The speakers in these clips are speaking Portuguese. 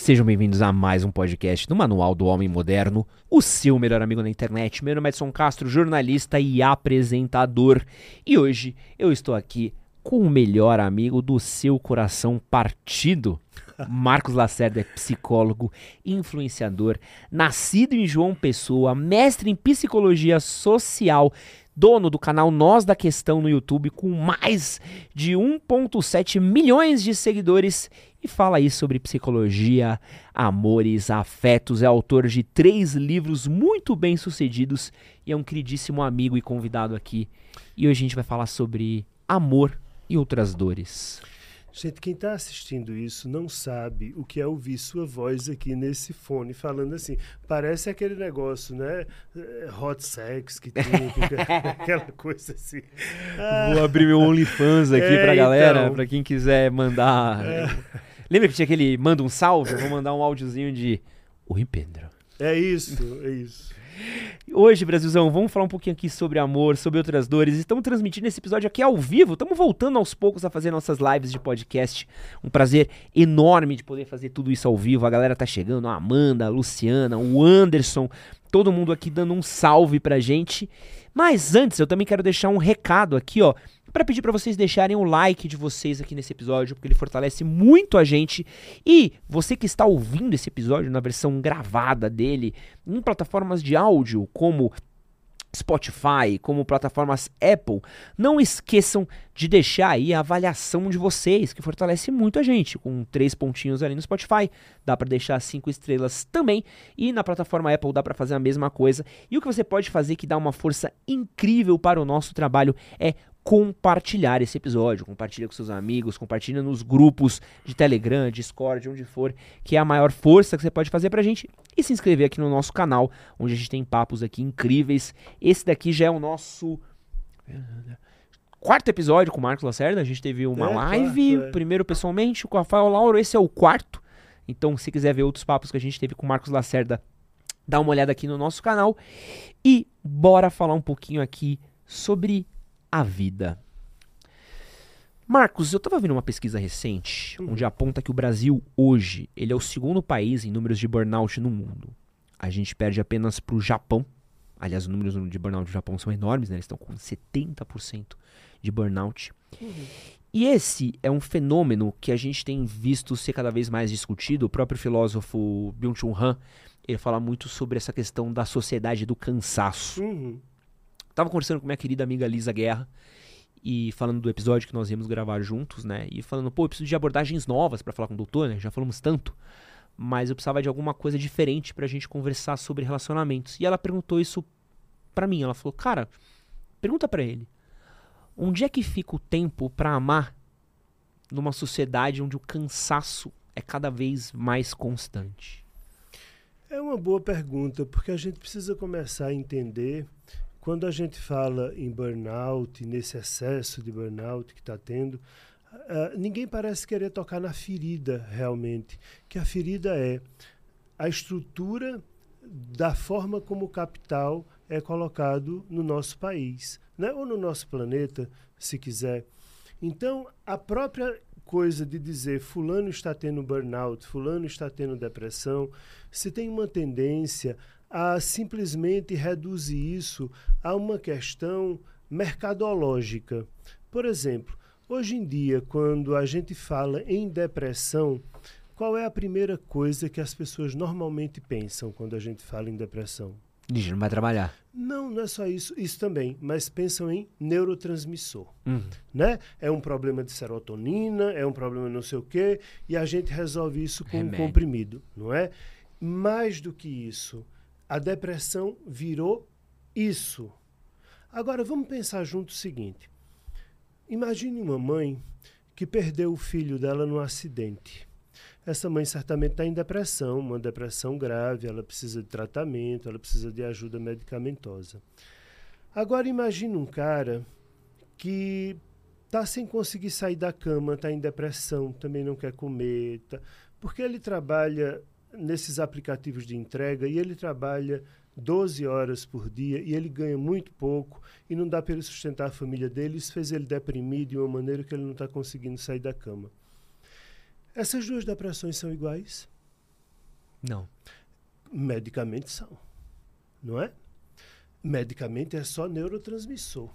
Sejam bem-vindos a mais um podcast do Manual do Homem Moderno, o seu melhor amigo na internet. Meu nome é Edson Castro, jornalista e apresentador. E hoje eu estou aqui com o melhor amigo do seu coração partido. Marcos Lacerda é psicólogo, influenciador, nascido em João Pessoa, mestre em psicologia social, dono do canal Nós da Questão no YouTube, com mais de 1,7 milhões de seguidores, e fala aí sobre psicologia, amores, afetos. É autor de três livros muito bem sucedidos e é um queridíssimo amigo e convidado aqui. E hoje a gente vai falar sobre amor e outras dores. Gente, quem está assistindo isso não sabe o que é ouvir sua voz aqui nesse fone falando assim. Parece aquele negócio, né? Eh, hot sex que tem, aquela coisa assim. Ah, Vou abrir meu OnlyFans aqui é, pra galera, então, pra quem quiser mandar. É. Lembra que tinha aquele manda um salve? Eu vou mandar um áudiozinho de Oi, Pedro. É isso, é isso. Hoje, Brasilzão, vamos falar um pouquinho aqui sobre amor, sobre outras dores. Estamos transmitindo esse episódio aqui ao vivo. Estamos voltando aos poucos a fazer nossas lives de podcast. Um prazer enorme de poder fazer tudo isso ao vivo. A galera tá chegando, a Amanda, a Luciana, o Anderson, todo mundo aqui dando um salve pra gente. Mas antes, eu também quero deixar um recado aqui, ó para pedir para vocês deixarem o like de vocês aqui nesse episódio, porque ele fortalece muito a gente. E você que está ouvindo esse episódio na versão gravada dele, em plataformas de áudio como Spotify, como plataformas Apple, não esqueçam de deixar aí a avaliação de vocês, que fortalece muito a gente, com três pontinhos ali no Spotify, dá para deixar cinco estrelas também, e na plataforma Apple dá para fazer a mesma coisa. E o que você pode fazer que dá uma força incrível para o nosso trabalho é compartilhar esse episódio. Compartilha com seus amigos, compartilha nos grupos de Telegram, Discord, onde for, que é a maior força que você pode fazer pra gente. E se inscrever aqui no nosso canal, onde a gente tem papos aqui incríveis. Esse daqui já é o nosso quarto episódio com o Marcos Lacerda. A gente teve uma é, live, quarto, é. primeiro pessoalmente, com o Rafael Lauro. Esse é o quarto. Então, se quiser ver outros papos que a gente teve com o Marcos Lacerda, dá uma olhada aqui no nosso canal. E bora falar um pouquinho aqui sobre a vida. Marcos, eu estava vendo uma pesquisa recente onde aponta que o Brasil hoje ele é o segundo país em números de burnout no mundo. A gente perde apenas para o Japão. Aliás, os números de burnout do Japão são enormes, né? Eles estão com 70% de burnout. Uhum. E esse é um fenômeno que a gente tem visto ser cada vez mais discutido. O próprio filósofo Byung-Chul Han, ele fala muito sobre essa questão da sociedade do cansaço. Uhum. Tava conversando com minha querida amiga Lisa Guerra e falando do episódio que nós íamos gravar juntos, né? E falando, pô, eu preciso de abordagens novas para falar com o doutor, né? Já falamos tanto. Mas eu precisava de alguma coisa diferente pra gente conversar sobre relacionamentos. E ela perguntou isso pra mim. Ela falou, cara, pergunta para ele. Onde é que fica o tempo para amar numa sociedade onde o cansaço é cada vez mais constante? É uma boa pergunta, porque a gente precisa começar a entender quando a gente fala em burnout, nesse excesso de burnout que está tendo, uh, ninguém parece querer tocar na ferida realmente. Que a ferida é a estrutura da forma como o capital é colocado no nosso país, né? ou no nosso planeta, se quiser. Então, a própria coisa de dizer fulano está tendo burnout, fulano está tendo depressão, se tem uma tendência a simplesmente reduzir isso a uma questão mercadológica. Por exemplo, hoje em dia, quando a gente fala em depressão, qual é a primeira coisa que as pessoas normalmente pensam quando a gente fala em depressão? Diz, não vai trabalhar. Não, não é só isso, isso também, mas pensam em neurotransmissor, uhum. né? É um problema de serotonina, é um problema não sei o quê, e a gente resolve isso com Remédio. um comprimido, não é? Mais do que isso, a depressão virou isso. Agora vamos pensar junto o seguinte: imagine uma mãe que perdeu o filho dela num acidente. Essa mãe certamente está em depressão, uma depressão grave, ela precisa de tratamento, ela precisa de ajuda medicamentosa. Agora imagine um cara que está sem conseguir sair da cama, está em depressão, também não quer comer, tá, porque ele trabalha nesses aplicativos de entrega e ele trabalha 12 horas por dia e ele ganha muito pouco e não dá para ele sustentar a família dele. Isso fez ele deprimir de uma maneira que ele não está conseguindo sair da cama. Essas duas depressões são iguais? Não. Medicamente são. Não é? Medicamente é só neurotransmissor.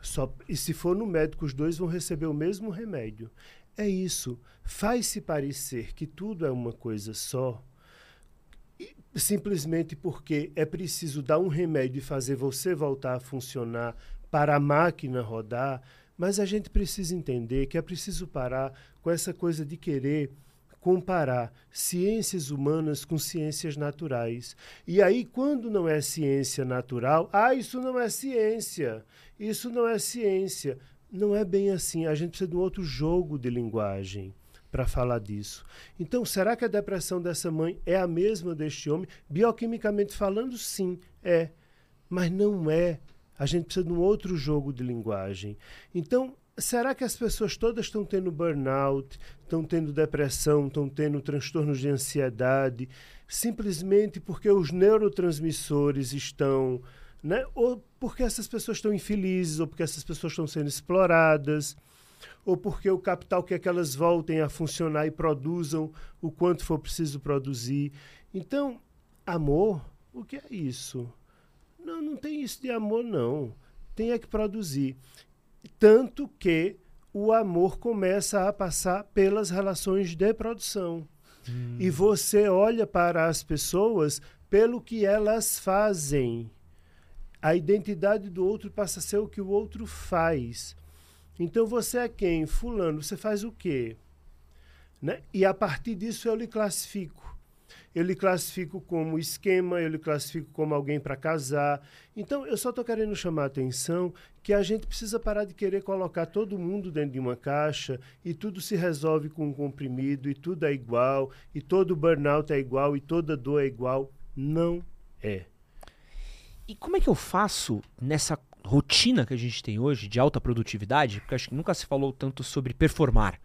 Só, e se for no médico, os dois vão receber o mesmo remédio. É isso. Faz-se parecer que tudo é uma coisa só, simplesmente porque é preciso dar um remédio e fazer você voltar a funcionar para a máquina rodar. Mas a gente precisa entender que é preciso parar com essa coisa de querer comparar ciências humanas com ciências naturais. E aí, quando não é ciência natural, ah, isso não é ciência, isso não é ciência. Não é bem assim. A gente precisa de um outro jogo de linguagem para falar disso. Então, será que a depressão dessa mãe é a mesma deste homem? Bioquimicamente falando, sim, é. Mas não é. A gente precisa de um outro jogo de linguagem. Então, será que as pessoas todas estão tendo burnout, estão tendo depressão, estão tendo transtornos de ansiedade, simplesmente porque os neurotransmissores estão. Né? Ou porque essas pessoas estão infelizes, ou porque essas pessoas estão sendo exploradas, ou porque o capital quer que elas voltem a funcionar e produzam o quanto for preciso produzir. Então, amor, o que é isso? Não, não tem isso de amor, não. Tem é que produzir. Tanto que o amor começa a passar pelas relações de produção. Hum. E você olha para as pessoas pelo que elas fazem. A identidade do outro passa a ser o que o outro faz. Então você é quem? Fulano, você faz o quê? Né? E a partir disso eu lhe classifico eu lhe classifico como esquema, eu lhe classifico como alguém para casar. Então, eu só estou querendo chamar a atenção que a gente precisa parar de querer colocar todo mundo dentro de uma caixa e tudo se resolve com um comprimido e tudo é igual e todo burnout é igual e toda dor é igual. Não é. E como é que eu faço nessa rotina que a gente tem hoje de alta produtividade? Porque acho que nunca se falou tanto sobre performar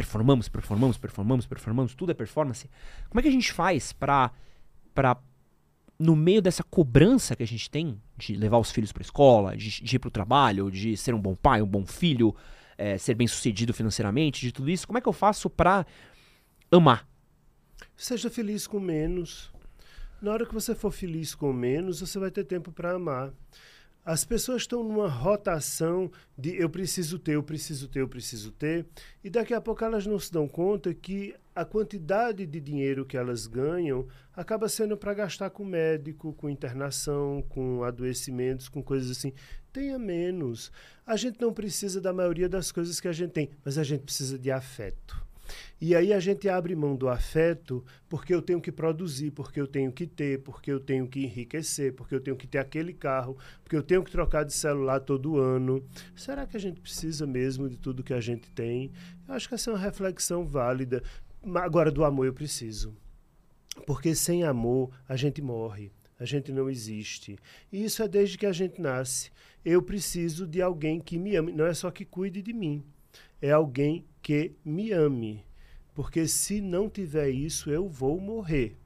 performamos, performamos, performamos, performamos, tudo é performance. Como é que a gente faz para para no meio dessa cobrança que a gente tem de levar os filhos para escola, de, de ir para o trabalho, de ser um bom pai, um bom filho, é, ser bem sucedido financeiramente, de tudo isso, como é que eu faço para amar? Seja feliz com menos. Na hora que você for feliz com menos, você vai ter tempo para amar. As pessoas estão numa rotação de eu preciso ter, eu preciso ter, eu preciso ter, e daqui a pouco elas não se dão conta que a quantidade de dinheiro que elas ganham acaba sendo para gastar com médico, com internação, com adoecimentos, com coisas assim. Tenha menos. A gente não precisa da maioria das coisas que a gente tem, mas a gente precisa de afeto. E aí a gente abre mão do afeto porque eu tenho que produzir, porque eu tenho que ter, porque eu tenho que enriquecer, porque eu tenho que ter aquele carro, porque eu tenho que trocar de celular todo ano. Será que a gente precisa mesmo de tudo que a gente tem? Eu acho que essa é uma reflexão válida. Agora, do amor eu preciso. Porque sem amor a gente morre, a gente não existe. E isso é desde que a gente nasce. Eu preciso de alguém que me ame, não é só que cuide de mim, é alguém que me ame. Porque se não tiver isso, eu vou morrer.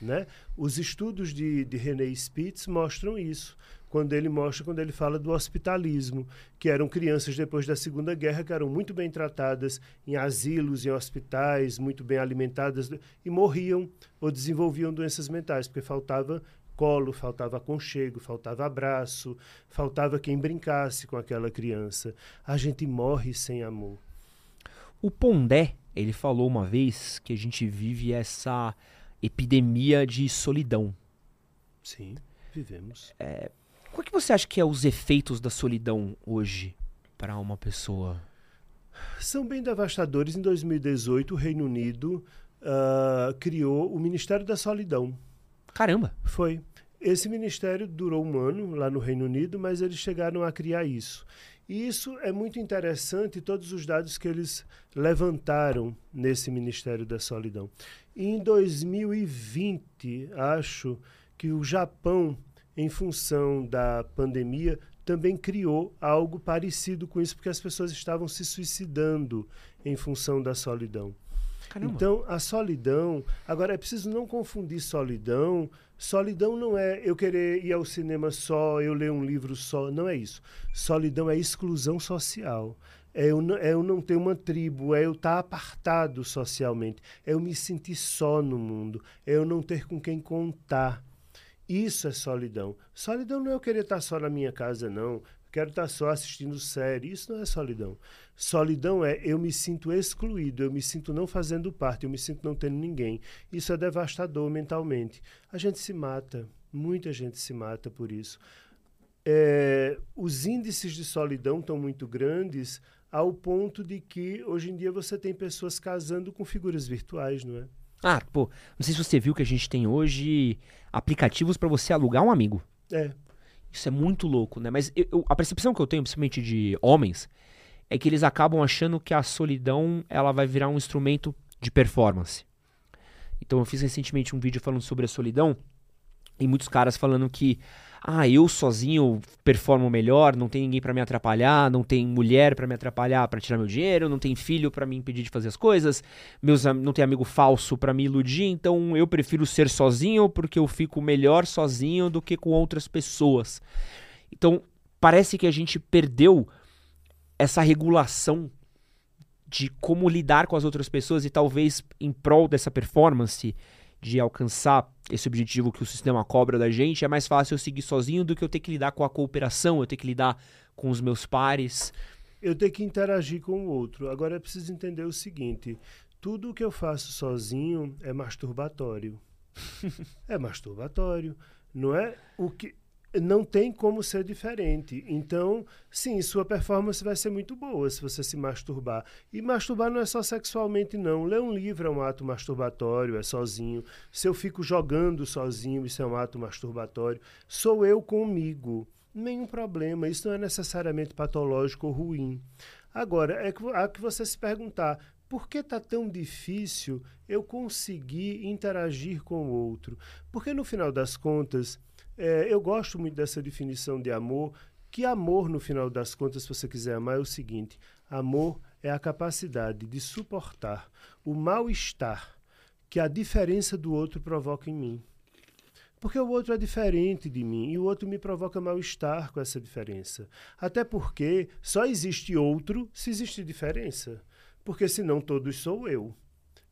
Né? Os estudos de, de René Spitz mostram isso. Quando ele mostra, quando ele fala do hospitalismo, que eram crianças depois da Segunda Guerra que eram muito bem tratadas em asilos, em hospitais, muito bem alimentadas e morriam ou desenvolviam doenças mentais, porque faltava colo, faltava aconchego, faltava abraço, faltava quem brincasse com aquela criança. A gente morre sem amor. O Pondé, ele falou uma vez que a gente vive essa epidemia de solidão. Sim, vivemos. É, qual que você acha que é os efeitos da solidão hoje para uma pessoa? São bem devastadores. Em 2018, o Reino Unido uh, criou o Ministério da Solidão. Caramba! Foi. Esse ministério durou um ano lá no Reino Unido, mas eles chegaram a criar isso. E isso é muito interessante, todos os dados que eles levantaram nesse Ministério da Solidão. E em 2020, acho que o Japão, em função da pandemia, também criou algo parecido com isso, porque as pessoas estavam se suicidando em função da solidão. Caramba. Então, a solidão. Agora, é preciso não confundir solidão. Solidão não é eu querer ir ao cinema só, eu ler um livro só. Não é isso. Solidão é exclusão social. é eu, não, é eu não ter uma tribo, é eu estar tá apartado socialmente, é eu me sentir só no mundo, é eu não ter com quem contar. Isso é solidão. Solidão não é eu querer estar tá só na minha casa, não. Quero estar tá só assistindo série. Isso não é solidão. Solidão é eu me sinto excluído, eu me sinto não fazendo parte, eu me sinto não tendo ninguém. Isso é devastador mentalmente. A gente se mata, muita gente se mata por isso. É, os índices de solidão estão muito grandes ao ponto de que hoje em dia você tem pessoas casando com figuras virtuais, não é? Ah, pô, não sei se você viu que a gente tem hoje aplicativos para você alugar um amigo. É. Isso é muito louco, né? Mas eu, a percepção que eu tenho, principalmente de homens, é que eles acabam achando que a solidão ela vai virar um instrumento de performance. Então eu fiz recentemente um vídeo falando sobre a solidão e muitos caras falando que ah, eu sozinho performo melhor, não tem ninguém para me atrapalhar, não tem mulher para me atrapalhar para tirar meu dinheiro, não tem filho para me impedir de fazer as coisas, meus não tem amigo falso para me iludir, então eu prefiro ser sozinho porque eu fico melhor sozinho do que com outras pessoas. Então, parece que a gente perdeu essa regulação de como lidar com as outras pessoas e talvez em prol dessa performance de alcançar esse objetivo que o sistema cobra da gente, é mais fácil eu seguir sozinho do que eu ter que lidar com a cooperação, eu ter que lidar com os meus pares. Eu tenho que interagir com o outro. Agora é preciso entender o seguinte: tudo que eu faço sozinho é masturbatório. é masturbatório. Não é o que não tem como ser diferente. Então, sim, sua performance vai ser muito boa se você se masturbar. E masturbar não é só sexualmente, não. Ler um livro é um ato masturbatório, é sozinho. Se eu fico jogando sozinho, isso é um ato masturbatório. Sou eu comigo. Nenhum problema. Isso não é necessariamente patológico ou ruim. Agora, é que, há que você se perguntar: por que está tão difícil eu conseguir interagir com o outro? Porque no final das contas é, eu gosto muito dessa definição de amor, que amor, no final das contas, se você quiser amar, é o seguinte: amor é a capacidade de suportar o mal-estar que a diferença do outro provoca em mim. Porque o outro é diferente de mim e o outro me provoca mal-estar com essa diferença. Até porque só existe outro se existe diferença. Porque senão todos sou eu,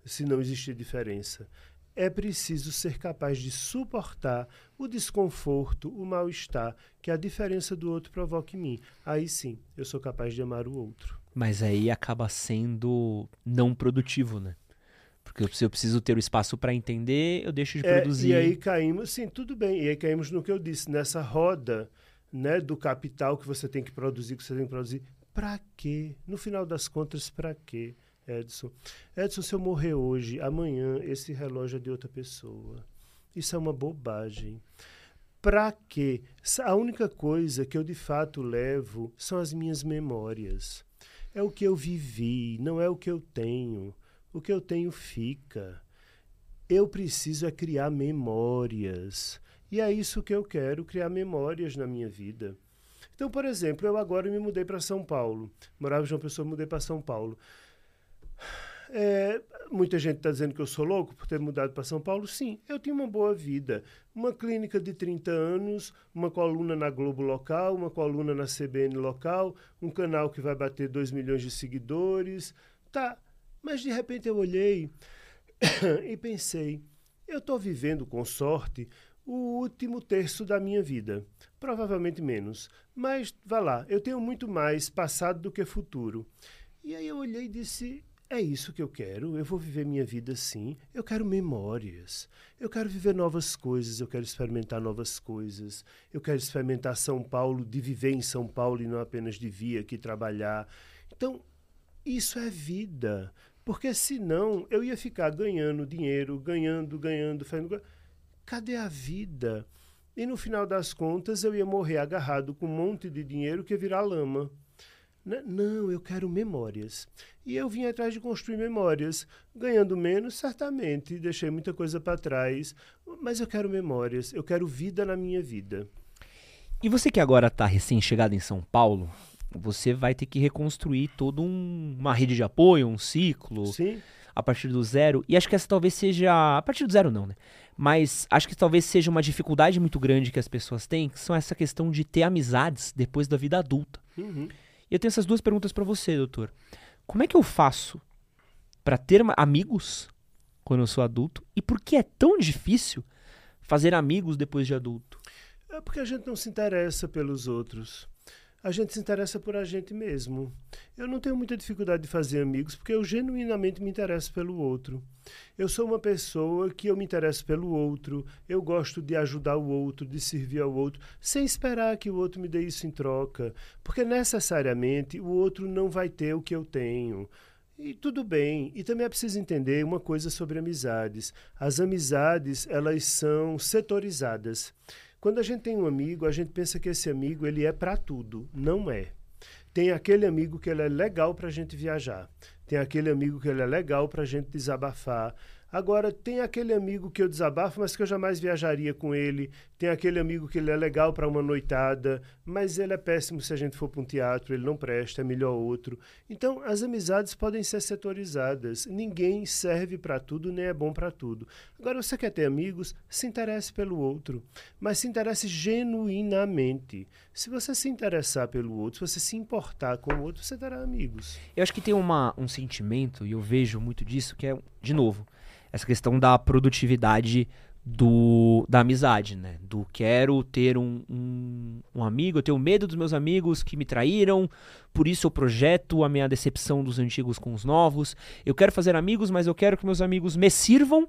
se não existe diferença é preciso ser capaz de suportar o desconforto, o mal-estar que a diferença do outro provoca em mim. Aí sim, eu sou capaz de amar o outro. Mas aí acaba sendo não produtivo, né? Porque se eu preciso ter o espaço para entender, eu deixo de é, produzir. E aí caímos, sim, tudo bem. E aí caímos no que eu disse, nessa roda né, do capital que você tem que produzir, que você tem que produzir. Para quê? No final das contas, para quê? Edson. Edson, se eu morrer hoje, amanhã esse relógio é de outra pessoa. Isso é uma bobagem. Para quê? A única coisa que eu de fato levo são as minhas memórias. É o que eu vivi, não é o que eu tenho. O que eu tenho fica. Eu preciso é criar memórias. E é isso que eu quero, criar memórias na minha vida. Então, por exemplo, eu agora me mudei para São Paulo. Morava em João Pessoa, mudei para São Paulo. É, muita gente está dizendo que eu sou louco por ter mudado para São Paulo. Sim, eu tinha uma boa vida. Uma clínica de 30 anos, uma coluna na Globo local, uma coluna na CBN local, um canal que vai bater 2 milhões de seguidores. Tá, mas de repente eu olhei e pensei: eu estou vivendo com sorte o último terço da minha vida. Provavelmente menos. Mas vá lá, eu tenho muito mais passado do que futuro. E aí eu olhei e disse: é isso que eu quero. Eu vou viver minha vida assim. Eu quero memórias. Eu quero viver novas coisas. Eu quero experimentar novas coisas. Eu quero experimentar São Paulo, de viver em São Paulo e não apenas de vir aqui trabalhar. Então, isso é vida. Porque senão eu ia ficar ganhando dinheiro, ganhando, ganhando, fazendo. Cadê a vida? E no final das contas eu ia morrer agarrado com um monte de dinheiro que ia virar lama. Não, eu quero memórias. E eu vim atrás de construir memórias, ganhando menos, certamente, deixei muita coisa para trás, mas eu quero memórias, eu quero vida na minha vida. E você que agora está recém-chegado em São Paulo, você vai ter que reconstruir toda um, uma rede de apoio, um ciclo. Sim. A partir do zero. E acho que essa talvez seja. A partir do zero, não, né? Mas acho que talvez seja uma dificuldade muito grande que as pessoas têm, que são essa questão de ter amizades depois da vida adulta. Uhum. E eu tenho essas duas perguntas para você, doutor. Como é que eu faço para ter amigos quando eu sou adulto? E por que é tão difícil fazer amigos depois de adulto? É porque a gente não se interessa pelos outros a gente se interessa por a gente mesmo. Eu não tenho muita dificuldade de fazer amigos porque eu genuinamente me interesso pelo outro. Eu sou uma pessoa que eu me interesso pelo outro, eu gosto de ajudar o outro, de servir ao outro, sem esperar que o outro me dê isso em troca, porque necessariamente o outro não vai ter o que eu tenho. E tudo bem. E também é preciso entender uma coisa sobre amizades. As amizades, elas são setorizadas. Quando a gente tem um amigo, a gente pensa que esse amigo ele é para tudo. Não é. Tem aquele amigo que ele é legal para a gente viajar. Tem aquele amigo que ele é legal para a gente desabafar. Agora, tem aquele amigo que eu desabafo, mas que eu jamais viajaria com ele. Tem aquele amigo que ele é legal para uma noitada, mas ele é péssimo se a gente for para um teatro, ele não presta, é melhor outro. Então, as amizades podem ser setorizadas. Ninguém serve para tudo, nem é bom para tudo. Agora, você quer ter amigos? Se interesse pelo outro, mas se interesse genuinamente. Se você se interessar pelo outro, se você se importar com o outro, você terá amigos. Eu acho que tem uma, um sentimento, e eu vejo muito disso, que é, de novo, essa questão da produtividade do, da amizade, né? Do quero ter um, um, um, amigo, eu tenho medo dos meus amigos que me traíram, por isso eu projeto a minha decepção dos antigos com os novos. Eu quero fazer amigos, mas eu quero que meus amigos me sirvam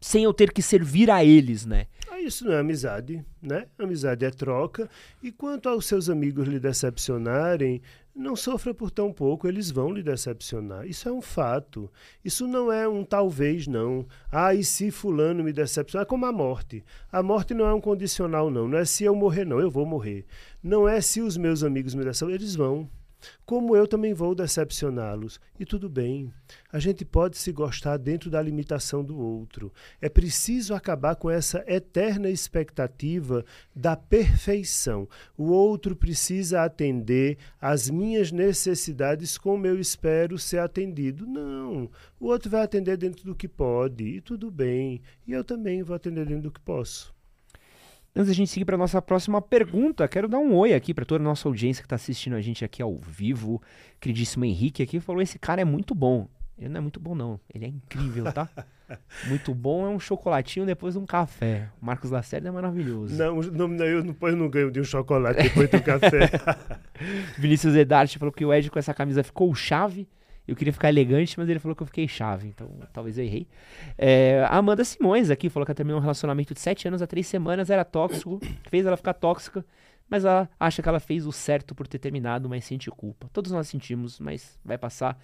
sem eu ter que servir a eles, né? Ah, isso não é amizade, né? Amizade é troca. E quanto aos seus amigos lhe decepcionarem, não sofra por tão pouco, eles vão lhe decepcionar. Isso é um fato. Isso não é um talvez, não. Ah, e se fulano me decepcionar? É como a morte. A morte não é um condicional, não. Não é se eu morrer, não. Eu vou morrer. Não é se os meus amigos me decepcionam. Eles vão como eu também vou decepcioná-los. E tudo bem. A gente pode se gostar dentro da limitação do outro. É preciso acabar com essa eterna expectativa da perfeição. O outro precisa atender às minhas necessidades como eu espero ser atendido. Não. O outro vai atender dentro do que pode. E tudo bem. E eu também vou atender dentro do que posso. Antes da gente seguir para nossa próxima pergunta, quero dar um oi aqui para toda a nossa audiência que está assistindo a gente aqui ao vivo. Queridíssimo Henrique aqui falou: esse cara é muito bom. Ele não é muito bom, não. Ele é incrível, tá? muito bom é um chocolatinho depois de um café. O Marcos Lacerda é maravilhoso. Não, não, eu depois não ganho de um chocolate depois do café. Vinícius Edarte falou que o Ed com essa camisa ficou chave. Eu queria ficar elegante, mas ele falou que eu fiquei chave, então talvez eu errei. É, a Amanda Simões aqui falou que ela terminou um relacionamento de 7 anos a 3 semanas, era tóxico, fez ela ficar tóxica, mas ela acha que ela fez o certo por ter terminado, mas sente culpa. Todos nós sentimos, mas vai passar.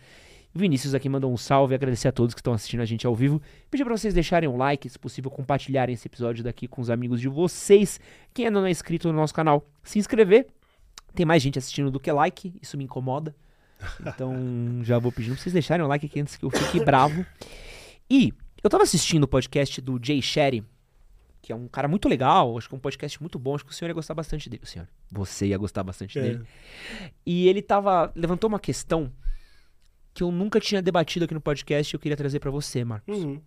Vinícius aqui mandou um salve, agradecer a todos que estão assistindo a gente ao vivo. Pedir para vocês deixarem um like, se possível, compartilharem esse episódio daqui com os amigos de vocês. Quem ainda não é inscrito no nosso canal, se inscrever. Tem mais gente assistindo do que like, isso me incomoda. Então já vou pedindo pra vocês deixarem o like aqui antes que eu fique bravo. E eu tava assistindo o podcast do Jay Sherry, que é um cara muito legal, acho que é um podcast muito bom, acho que o senhor ia gostar bastante dele. O senhor, você ia gostar bastante é. dele. E ele tava. levantou uma questão que eu nunca tinha debatido aqui no podcast e eu queria trazer para você, Marcos. Uhum.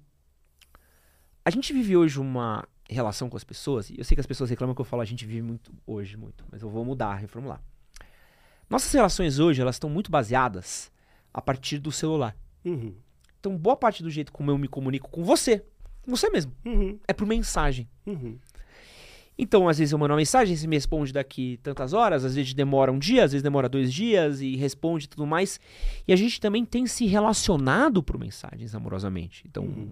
A gente vive hoje uma relação com as pessoas, e eu sei que as pessoas reclamam que eu falo a gente vive muito hoje, muito, mas eu vou mudar, reformular. Nossas relações hoje, elas estão muito baseadas a partir do celular. Uhum. Então, boa parte do jeito como eu me comunico com você, com você mesmo, uhum. é por mensagem. Uhum. Então, às vezes eu mando uma mensagem, você me responde daqui tantas horas, às vezes demora um dia, às vezes demora dois dias e responde tudo mais. E a gente também tem se relacionado por mensagens amorosamente. Então, uhum.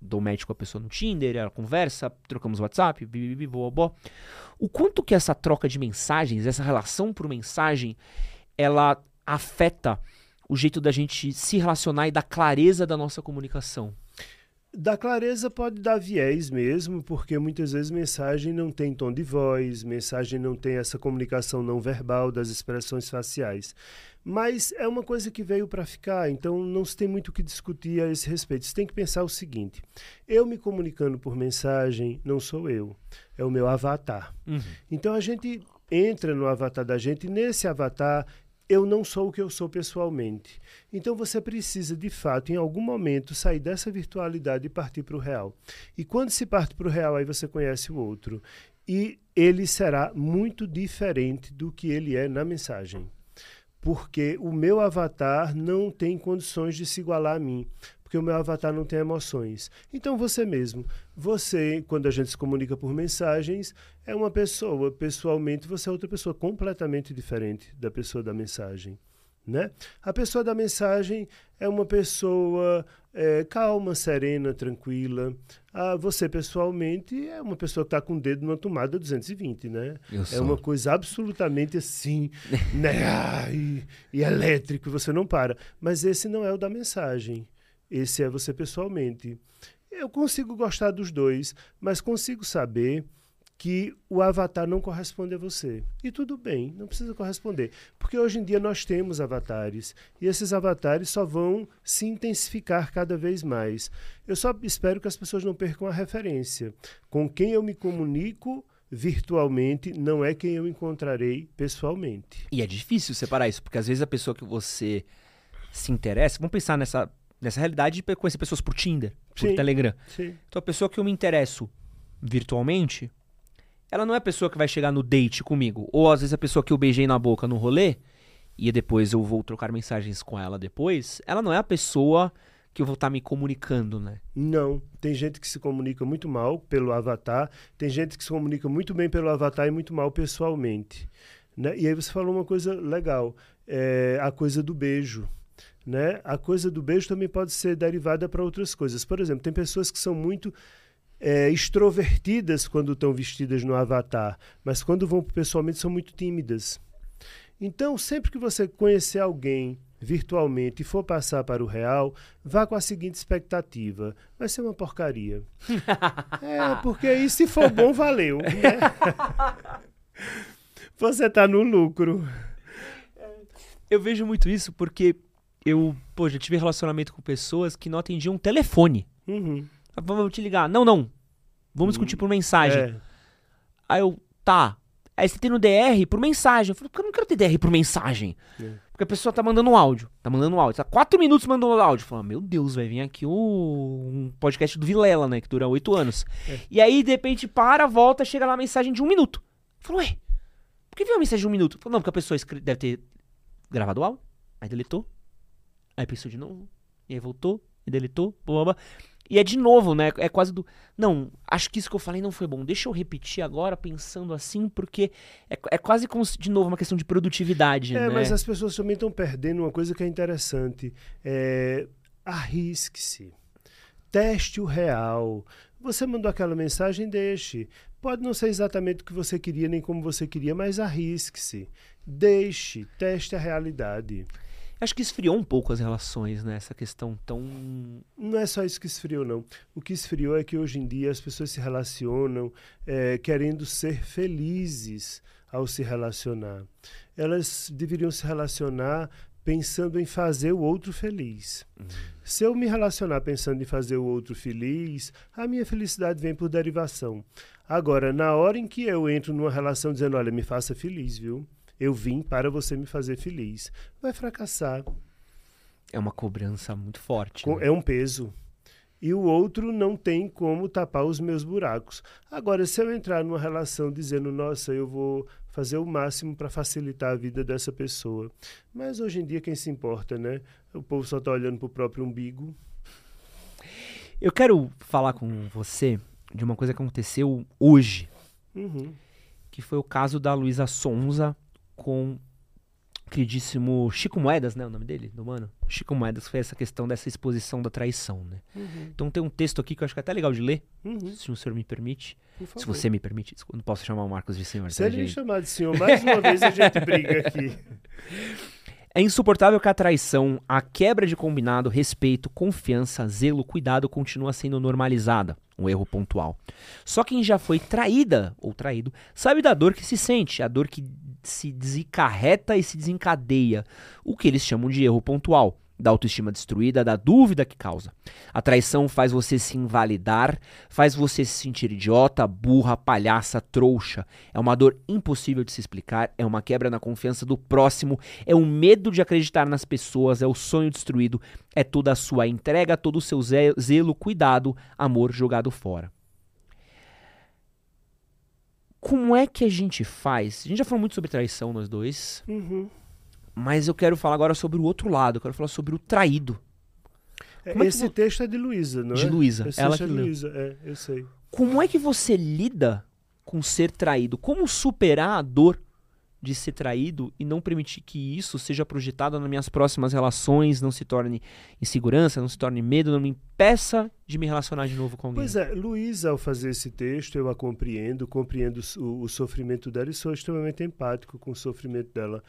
Dou match com a pessoa no Tinder, ela conversa, trocamos WhatsApp, bibibi, boa, o quanto que essa troca de mensagens, essa relação por mensagem, ela afeta o jeito da gente se relacionar e da clareza da nossa comunicação. Da clareza pode dar viés mesmo, porque muitas vezes mensagem não tem tom de voz, mensagem não tem essa comunicação não verbal das expressões faciais. Mas é uma coisa que veio para ficar, então não se tem muito o que discutir a esse respeito. Você tem que pensar o seguinte: eu me comunicando por mensagem não sou eu, é o meu avatar. Uhum. Então a gente entra no avatar da gente e nesse avatar eu não sou o que eu sou pessoalmente. Então você precisa, de fato, em algum momento, sair dessa virtualidade e partir para o real. E quando se parte para o real, aí você conhece o outro. e ele será muito diferente do que ele é na mensagem. Porque o meu avatar não tem condições de se igualar a mim porque o meu avatar não tem emoções. Então você mesmo, você, quando a gente se comunica por mensagens, é uma pessoa, pessoalmente você é outra pessoa completamente diferente da pessoa da mensagem. Né? A pessoa da mensagem é uma pessoa é, calma, serena, tranquila. Ah, você, pessoalmente, é uma pessoa que está com o dedo numa tomada 220, né? Eu é sou. uma coisa absolutamente assim, né? E elétrico, você não para. Mas esse não é o da mensagem. Esse é você pessoalmente. Eu consigo gostar dos dois, mas consigo saber que o avatar não corresponde a você. E tudo bem, não precisa corresponder. Porque hoje em dia nós temos avatares e esses avatares só vão se intensificar cada vez mais. Eu só espero que as pessoas não percam a referência. Com quem eu me comunico virtualmente não é quem eu encontrarei pessoalmente. E é difícil separar isso, porque às vezes a pessoa que você se interessa, vamos pensar nessa, nessa realidade de conhecer pessoas por Tinder, por Sim. Telegram. Sim. Então a pessoa que eu me interesso virtualmente, ela não é a pessoa que vai chegar no date comigo. Ou às vezes a pessoa que eu beijei na boca no rolê e depois eu vou trocar mensagens com ela depois, ela não é a pessoa que eu vou estar me comunicando, né? Não. Tem gente que se comunica muito mal pelo avatar, tem gente que se comunica muito bem pelo avatar e muito mal pessoalmente. Né? E aí você falou uma coisa legal, é a coisa do beijo. Né? A coisa do beijo também pode ser derivada para outras coisas. Por exemplo, tem pessoas que são muito é, extrovertidas quando estão vestidas no avatar, mas quando vão pessoalmente são muito tímidas. Então, sempre que você conhecer alguém virtualmente e for passar para o real, vá com a seguinte expectativa: vai ser uma porcaria. é, porque aí se for bom, valeu. Né? você está no lucro. Eu vejo muito isso porque eu, pô, já tive relacionamento com pessoas que não atendiam um telefone. Uhum. Vamos te ligar. Não, não. Vamos discutir por mensagem. É. Aí eu, tá. Aí você tem no DR por mensagem. Eu falei, porque eu não quero ter DR por mensagem. É. Porque a pessoa tá mandando um áudio. Tá mandando um áudio. Tá quatro minutos mandando áudio. Fala, meu Deus, vai vir aqui um podcast do Vilela, né? Que dura oito anos. É. E aí, de repente, para, volta, chega lá a mensagem de um minuto. Falou, ué, por que veio uma mensagem de um minuto? Falou, não, porque a pessoa deve ter gravado o áudio, aí deletou, aí pensou de novo, e aí voltou, e deletou, blá, blá, blá. E é de novo, né? É quase do. Não, acho que isso que eu falei não foi bom. Deixa eu repetir agora, pensando assim, porque é, é quase como, de novo, uma questão de produtividade, É, né? mas as pessoas também estão perdendo uma coisa que é interessante. É, arrisque-se. Teste o real. Você mandou aquela mensagem, deixe. Pode não ser exatamente o que você queria, nem como você queria, mas arrisque-se. Deixe, teste a realidade. Acho que esfriou um pouco as relações, né? Essa questão tão. Não é só isso que esfriou, não. O que esfriou é que hoje em dia as pessoas se relacionam é, querendo ser felizes ao se relacionar. Elas deveriam se relacionar pensando em fazer o outro feliz. Se eu me relacionar pensando em fazer o outro feliz, a minha felicidade vem por derivação. Agora, na hora em que eu entro numa relação dizendo, olha, me faça feliz, viu? Eu vim para você me fazer feliz. Vai fracassar. É uma cobrança muito forte. Né? É um peso. E o outro não tem como tapar os meus buracos. Agora, se eu entrar numa relação dizendo, nossa, eu vou fazer o máximo para facilitar a vida dessa pessoa. Mas hoje em dia, quem se importa, né? O povo só está olhando para o próprio umbigo. Eu quero falar com você de uma coisa que aconteceu hoje. Uhum. que foi o caso da Luísa Sonza com o queridíssimo Chico Moedas, né, o nome dele, do mano? Chico Moedas, foi essa questão dessa exposição da traição, né? Uhum. Então tem um texto aqui que eu acho que é até legal de ler, Uhum. se o senhor me permite. Se você me permite, desculpa, não posso chamar o Marcos de senhor, Se tá, ele me gente? chamar de senhor, mais uma vez a gente briga aqui. É insuportável que a traição, a quebra de combinado, respeito, confiança, zelo, cuidado continua sendo normalizada. Um erro pontual. Só quem já foi traída ou traído sabe da dor que se sente, a dor que se desencarreta e se desencadeia. O que eles chamam de erro pontual. Da autoestima destruída, da dúvida que causa. A traição faz você se invalidar, faz você se sentir idiota, burra, palhaça, trouxa. É uma dor impossível de se explicar, é uma quebra na confiança do próximo, é um medo de acreditar nas pessoas, é o sonho destruído, é toda a sua entrega, todo o seu ze- zelo, cuidado, amor jogado fora. como é que a gente faz? A gente já falou muito sobre traição, nós dois. Uhum. Mas eu quero falar agora sobre o outro lado. Eu quero falar sobre o traído. É, é esse texto é de Luísa, não é? De Luísa. Ela é de Luísa, é, eu sei. Como é que você lida com ser traído? Como superar a dor de ser traído e não permitir que isso seja projetado nas minhas próximas relações, não se torne insegurança, não se torne medo, não me impeça de me relacionar de novo com alguém. Pois é, Luísa, ao fazer esse texto, eu a compreendo, compreendo o, o sofrimento dela e sou extremamente empático com o sofrimento dela.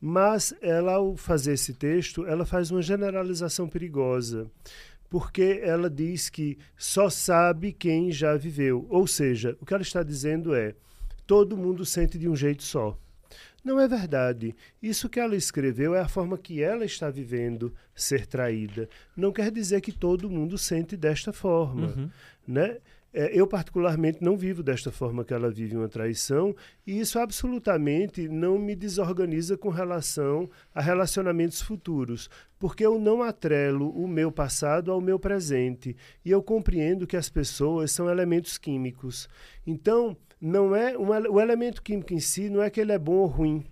Mas ela, ao fazer esse texto, ela faz uma generalização perigosa porque ela diz que só sabe quem já viveu. Ou seja, o que ela está dizendo é: todo mundo sente de um jeito só. Não é verdade. Isso que ela escreveu é a forma que ela está vivendo ser traída. Não quer dizer que todo mundo sente desta forma, uhum. né? É, eu, particularmente, não vivo desta forma que ela vive uma traição, e isso absolutamente não me desorganiza com relação a relacionamentos futuros, porque eu não atrelo o meu passado ao meu presente, e eu compreendo que as pessoas são elementos químicos. Então, não é um, o elemento químico em si não é que ele é bom ou ruim,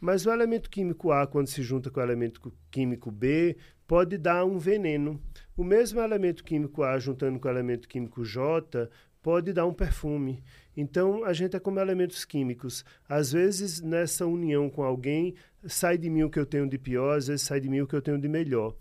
mas o elemento químico A, quando se junta com o elemento químico B, pode dar um veneno. O mesmo elemento químico A juntando com o elemento químico J pode dar um perfume. Então, a gente é como elementos químicos. Às vezes, nessa união com alguém, sai de mim o que eu tenho de pior, às vezes sai de mim o que eu tenho de melhor.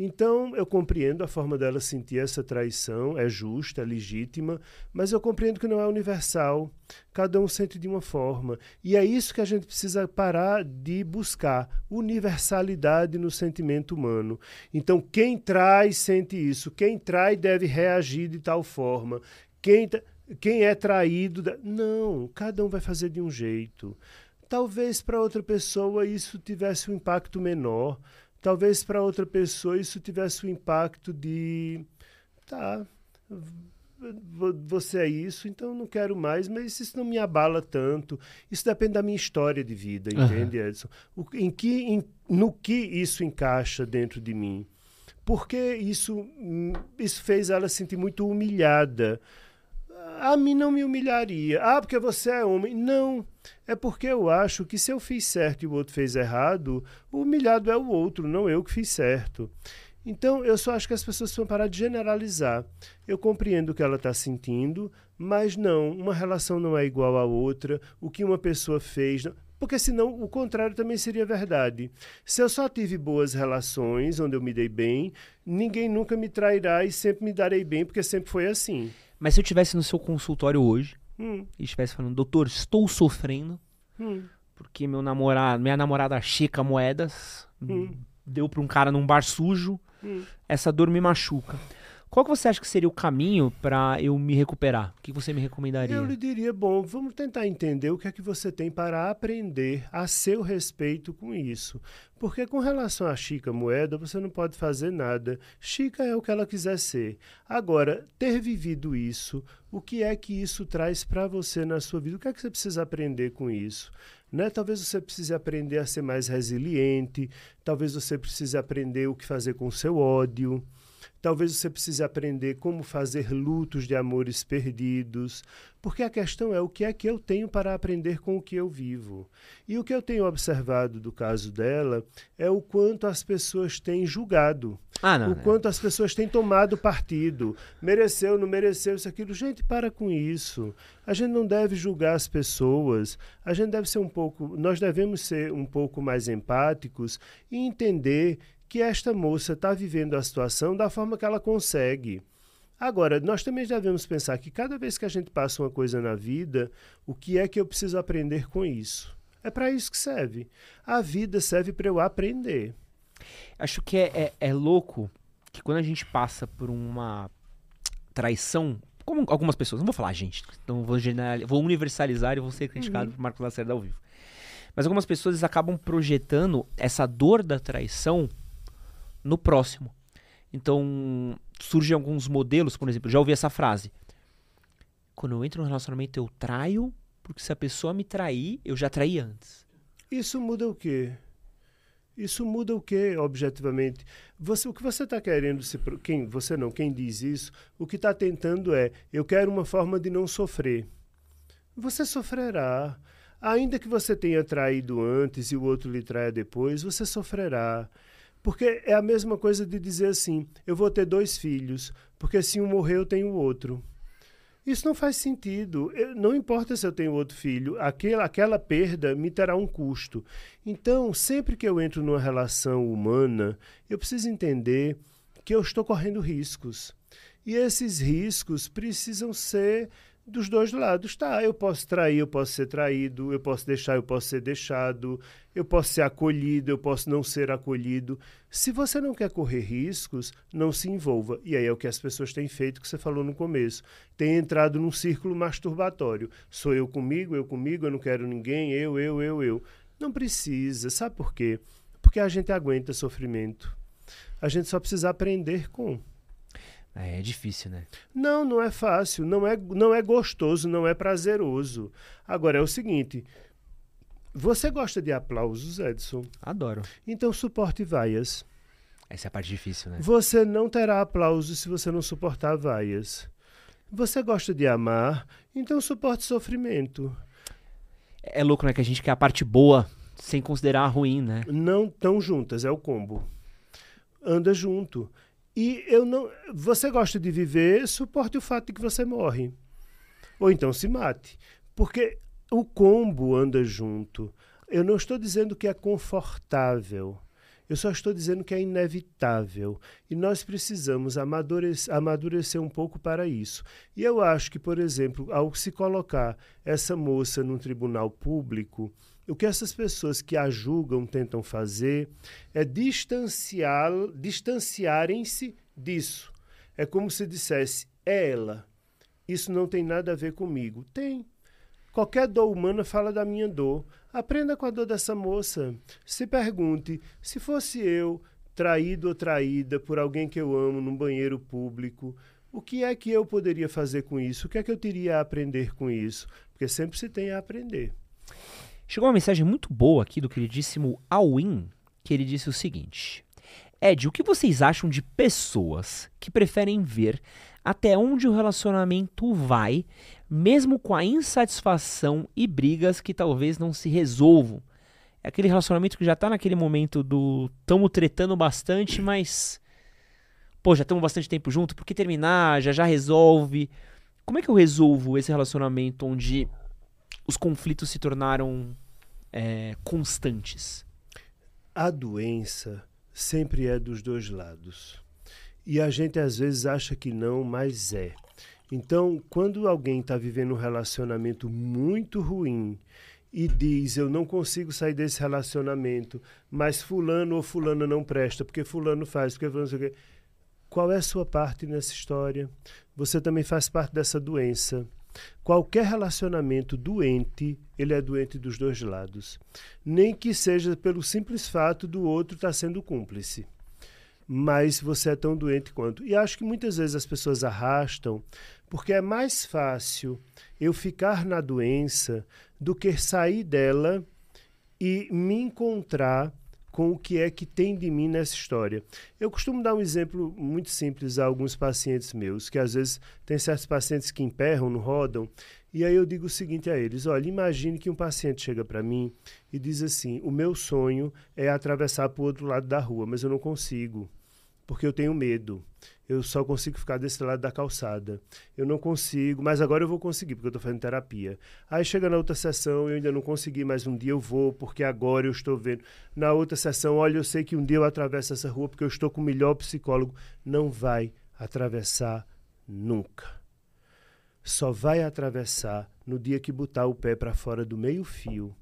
Então, eu compreendo a forma dela sentir essa traição, é justa, é legítima, mas eu compreendo que não é universal. Cada um sente de uma forma. E é isso que a gente precisa parar de buscar: universalidade no sentimento humano. Então, quem trai sente isso, quem trai deve reagir de tal forma. Quem, quem é traído. Não, cada um vai fazer de um jeito. Talvez para outra pessoa isso tivesse um impacto menor talvez para outra pessoa isso tivesse o impacto de tá você é isso, então não quero mais, mas isso não me abala tanto. Isso depende da minha história de vida, entende, uhum. Edson? O, em que, em, no que isso encaixa dentro de mim? Porque isso, isso fez ela sentir muito humilhada. A mim não me humilharia. Ah, porque você é homem. Não. É porque eu acho que se eu fiz certo e o outro fez errado, o humilhado é o outro, não eu que fiz certo. Então, eu só acho que as pessoas precisam parar de generalizar. Eu compreendo o que ela está sentindo, mas não, uma relação não é igual à outra. O que uma pessoa fez. Não... Porque senão o contrário também seria verdade. Se eu só tive boas relações, onde eu me dei bem, ninguém nunca me trairá e sempre me darei bem, porque sempre foi assim. Mas se eu estivesse no seu consultório hoje, hum. e estivesse falando, doutor, estou sofrendo hum. porque meu namorado, minha namorada chica moedas, hum. deu para um cara num bar sujo, hum. essa dor me machuca. Qual que você acha que seria o caminho para eu me recuperar? O que você me recomendaria? Eu lhe diria, bom, vamos tentar entender o que é que você tem para aprender a seu respeito com isso. Porque com relação à Chica Moeda, você não pode fazer nada. Chica é o que ela quiser ser. Agora, ter vivido isso, o que é que isso traz para você na sua vida? O que é que você precisa aprender com isso? Né? Talvez você precise aprender a ser mais resiliente, talvez você precise aprender o que fazer com o seu ódio. Talvez você precise aprender como fazer lutos de amores perdidos, porque a questão é o que é que eu tenho para aprender com o que eu vivo. E o que eu tenho observado do caso dela é o quanto as pessoas têm julgado. Ah, não, o quanto as pessoas têm tomado partido. Mereceu, não mereceu isso, aquilo. Gente, para com isso. A gente não deve julgar as pessoas. A gente deve ser um pouco. Nós devemos ser um pouco mais empáticos e entender que esta moça está vivendo a situação da forma que ela consegue. Agora, nós também devemos pensar que cada vez que a gente passa uma coisa na vida, o que é que eu preciso aprender com isso? É para isso que serve. A vida serve para eu aprender. Acho que é, é, é, louco que quando a gente passa por uma traição, como algumas pessoas, não vou falar gente, então vou, vou universalizar e vou ser criticado uhum. por Marcos Lacerda ao vivo. Mas algumas pessoas acabam projetando essa dor da traição no próximo. Então, surgem alguns modelos, por exemplo, já ouvi essa frase. Quando eu entro no relacionamento, eu traio, porque se a pessoa me trair, eu já traí antes. Isso muda o quê? Isso muda o quê, objetivamente? Você, o que você está querendo se quem você não, quem diz isso, o que está tentando é, eu quero uma forma de não sofrer. você sofrerá. Ainda que você tenha traído antes e o outro lhe traia depois, você sofrerá. Porque é a mesma coisa de dizer assim: eu vou ter dois filhos, porque se um morrer, eu tenho outro. Isso não faz sentido. Eu, não importa se eu tenho outro filho, aquela, aquela perda me terá um custo. Então, sempre que eu entro numa relação humana, eu preciso entender que eu estou correndo riscos. E esses riscos precisam ser dos dois lados. Tá, eu posso trair, eu posso ser traído, eu posso deixar, eu posso ser deixado, eu posso ser acolhido, eu posso não ser acolhido. Se você não quer correr riscos, não se envolva. E aí é o que as pessoas têm feito, que você falou no começo. Tem entrado num círculo masturbatório. Sou eu comigo, eu comigo, eu não quero ninguém, eu, eu, eu, eu. Não precisa. Sabe por quê? Porque a gente aguenta sofrimento. A gente só precisa aprender com. É, é difícil, né? Não, não é fácil, não é, não é gostoso, não é prazeroso. Agora é o seguinte, você gosta de aplausos, Edson? Adoro. Então suporte vaias. Essa é a parte difícil, né? Você não terá aplausos se você não suportar vaias. Você gosta de amar, então suporte sofrimento. É louco, né? Que a gente quer a parte boa sem considerar a ruim, né? Não tão juntas, é o combo. Anda junto. E eu não. Você gosta de viver, suporte o fato de que você morre. Ou então se mate. Porque o combo anda junto. Eu não estou dizendo que é confortável. Eu só estou dizendo que é inevitável. E nós precisamos amadurecer, amadurecer um pouco para isso. E eu acho que, por exemplo, ao se colocar essa moça num tribunal público, o que essas pessoas que a julgam tentam fazer é distanciar, distanciarem-se disso. É como se dissesse, é ela. Isso não tem nada a ver comigo. Tem. Qualquer dor humana fala da minha dor. Aprenda com a dor dessa moça. Se pergunte: se fosse eu traído ou traída por alguém que eu amo num banheiro público, o que é que eu poderia fazer com isso? O que é que eu teria a aprender com isso? Porque sempre se tem a aprender. Chegou uma mensagem muito boa aqui do queridíssimo Alwin, que ele disse o seguinte: Ed, o que vocês acham de pessoas que preferem ver até onde o relacionamento vai, mesmo com a insatisfação e brigas que talvez não se resolvam? É aquele relacionamento que já tá naquele momento do tamo tretando bastante, mas pô, já estamos bastante tempo junto, por que terminar? Já já resolve. Como é que eu resolvo esse relacionamento onde os conflitos se tornaram é, constantes? A doença sempre é dos dois lados. E a gente às vezes acha que não, mas é. Então, quando alguém está vivendo um relacionamento muito ruim e diz eu não consigo sair desse relacionamento, mas fulano ou fulana não presta, porque fulano faz, porque fulano não sei o quê. Qual é a sua parte nessa história? Você também faz parte dessa doença. Qualquer relacionamento doente, ele é doente dos dois lados. Nem que seja pelo simples fato do outro estar tá sendo cúmplice. Mas você é tão doente quanto. E acho que muitas vezes as pessoas arrastam, porque é mais fácil eu ficar na doença do que sair dela e me encontrar com o que é que tem de mim nessa história. Eu costumo dar um exemplo muito simples a alguns pacientes meus, que às vezes tem certos pacientes que emperram, não rodam, e aí eu digo o seguinte a eles: olha, imagine que um paciente chega para mim e diz assim: o meu sonho é atravessar para o outro lado da rua, mas eu não consigo, porque eu tenho medo eu só consigo ficar desse lado da calçada. Eu não consigo, mas agora eu vou conseguir, porque eu estou fazendo terapia. Aí chega na outra sessão, eu ainda não consegui, mas um dia eu vou, porque agora eu estou vendo. Na outra sessão, olha, eu sei que um dia eu atravesso essa rua, porque eu estou com o melhor psicólogo. Não vai atravessar nunca. Só vai atravessar no dia que botar o pé para fora do meio-fio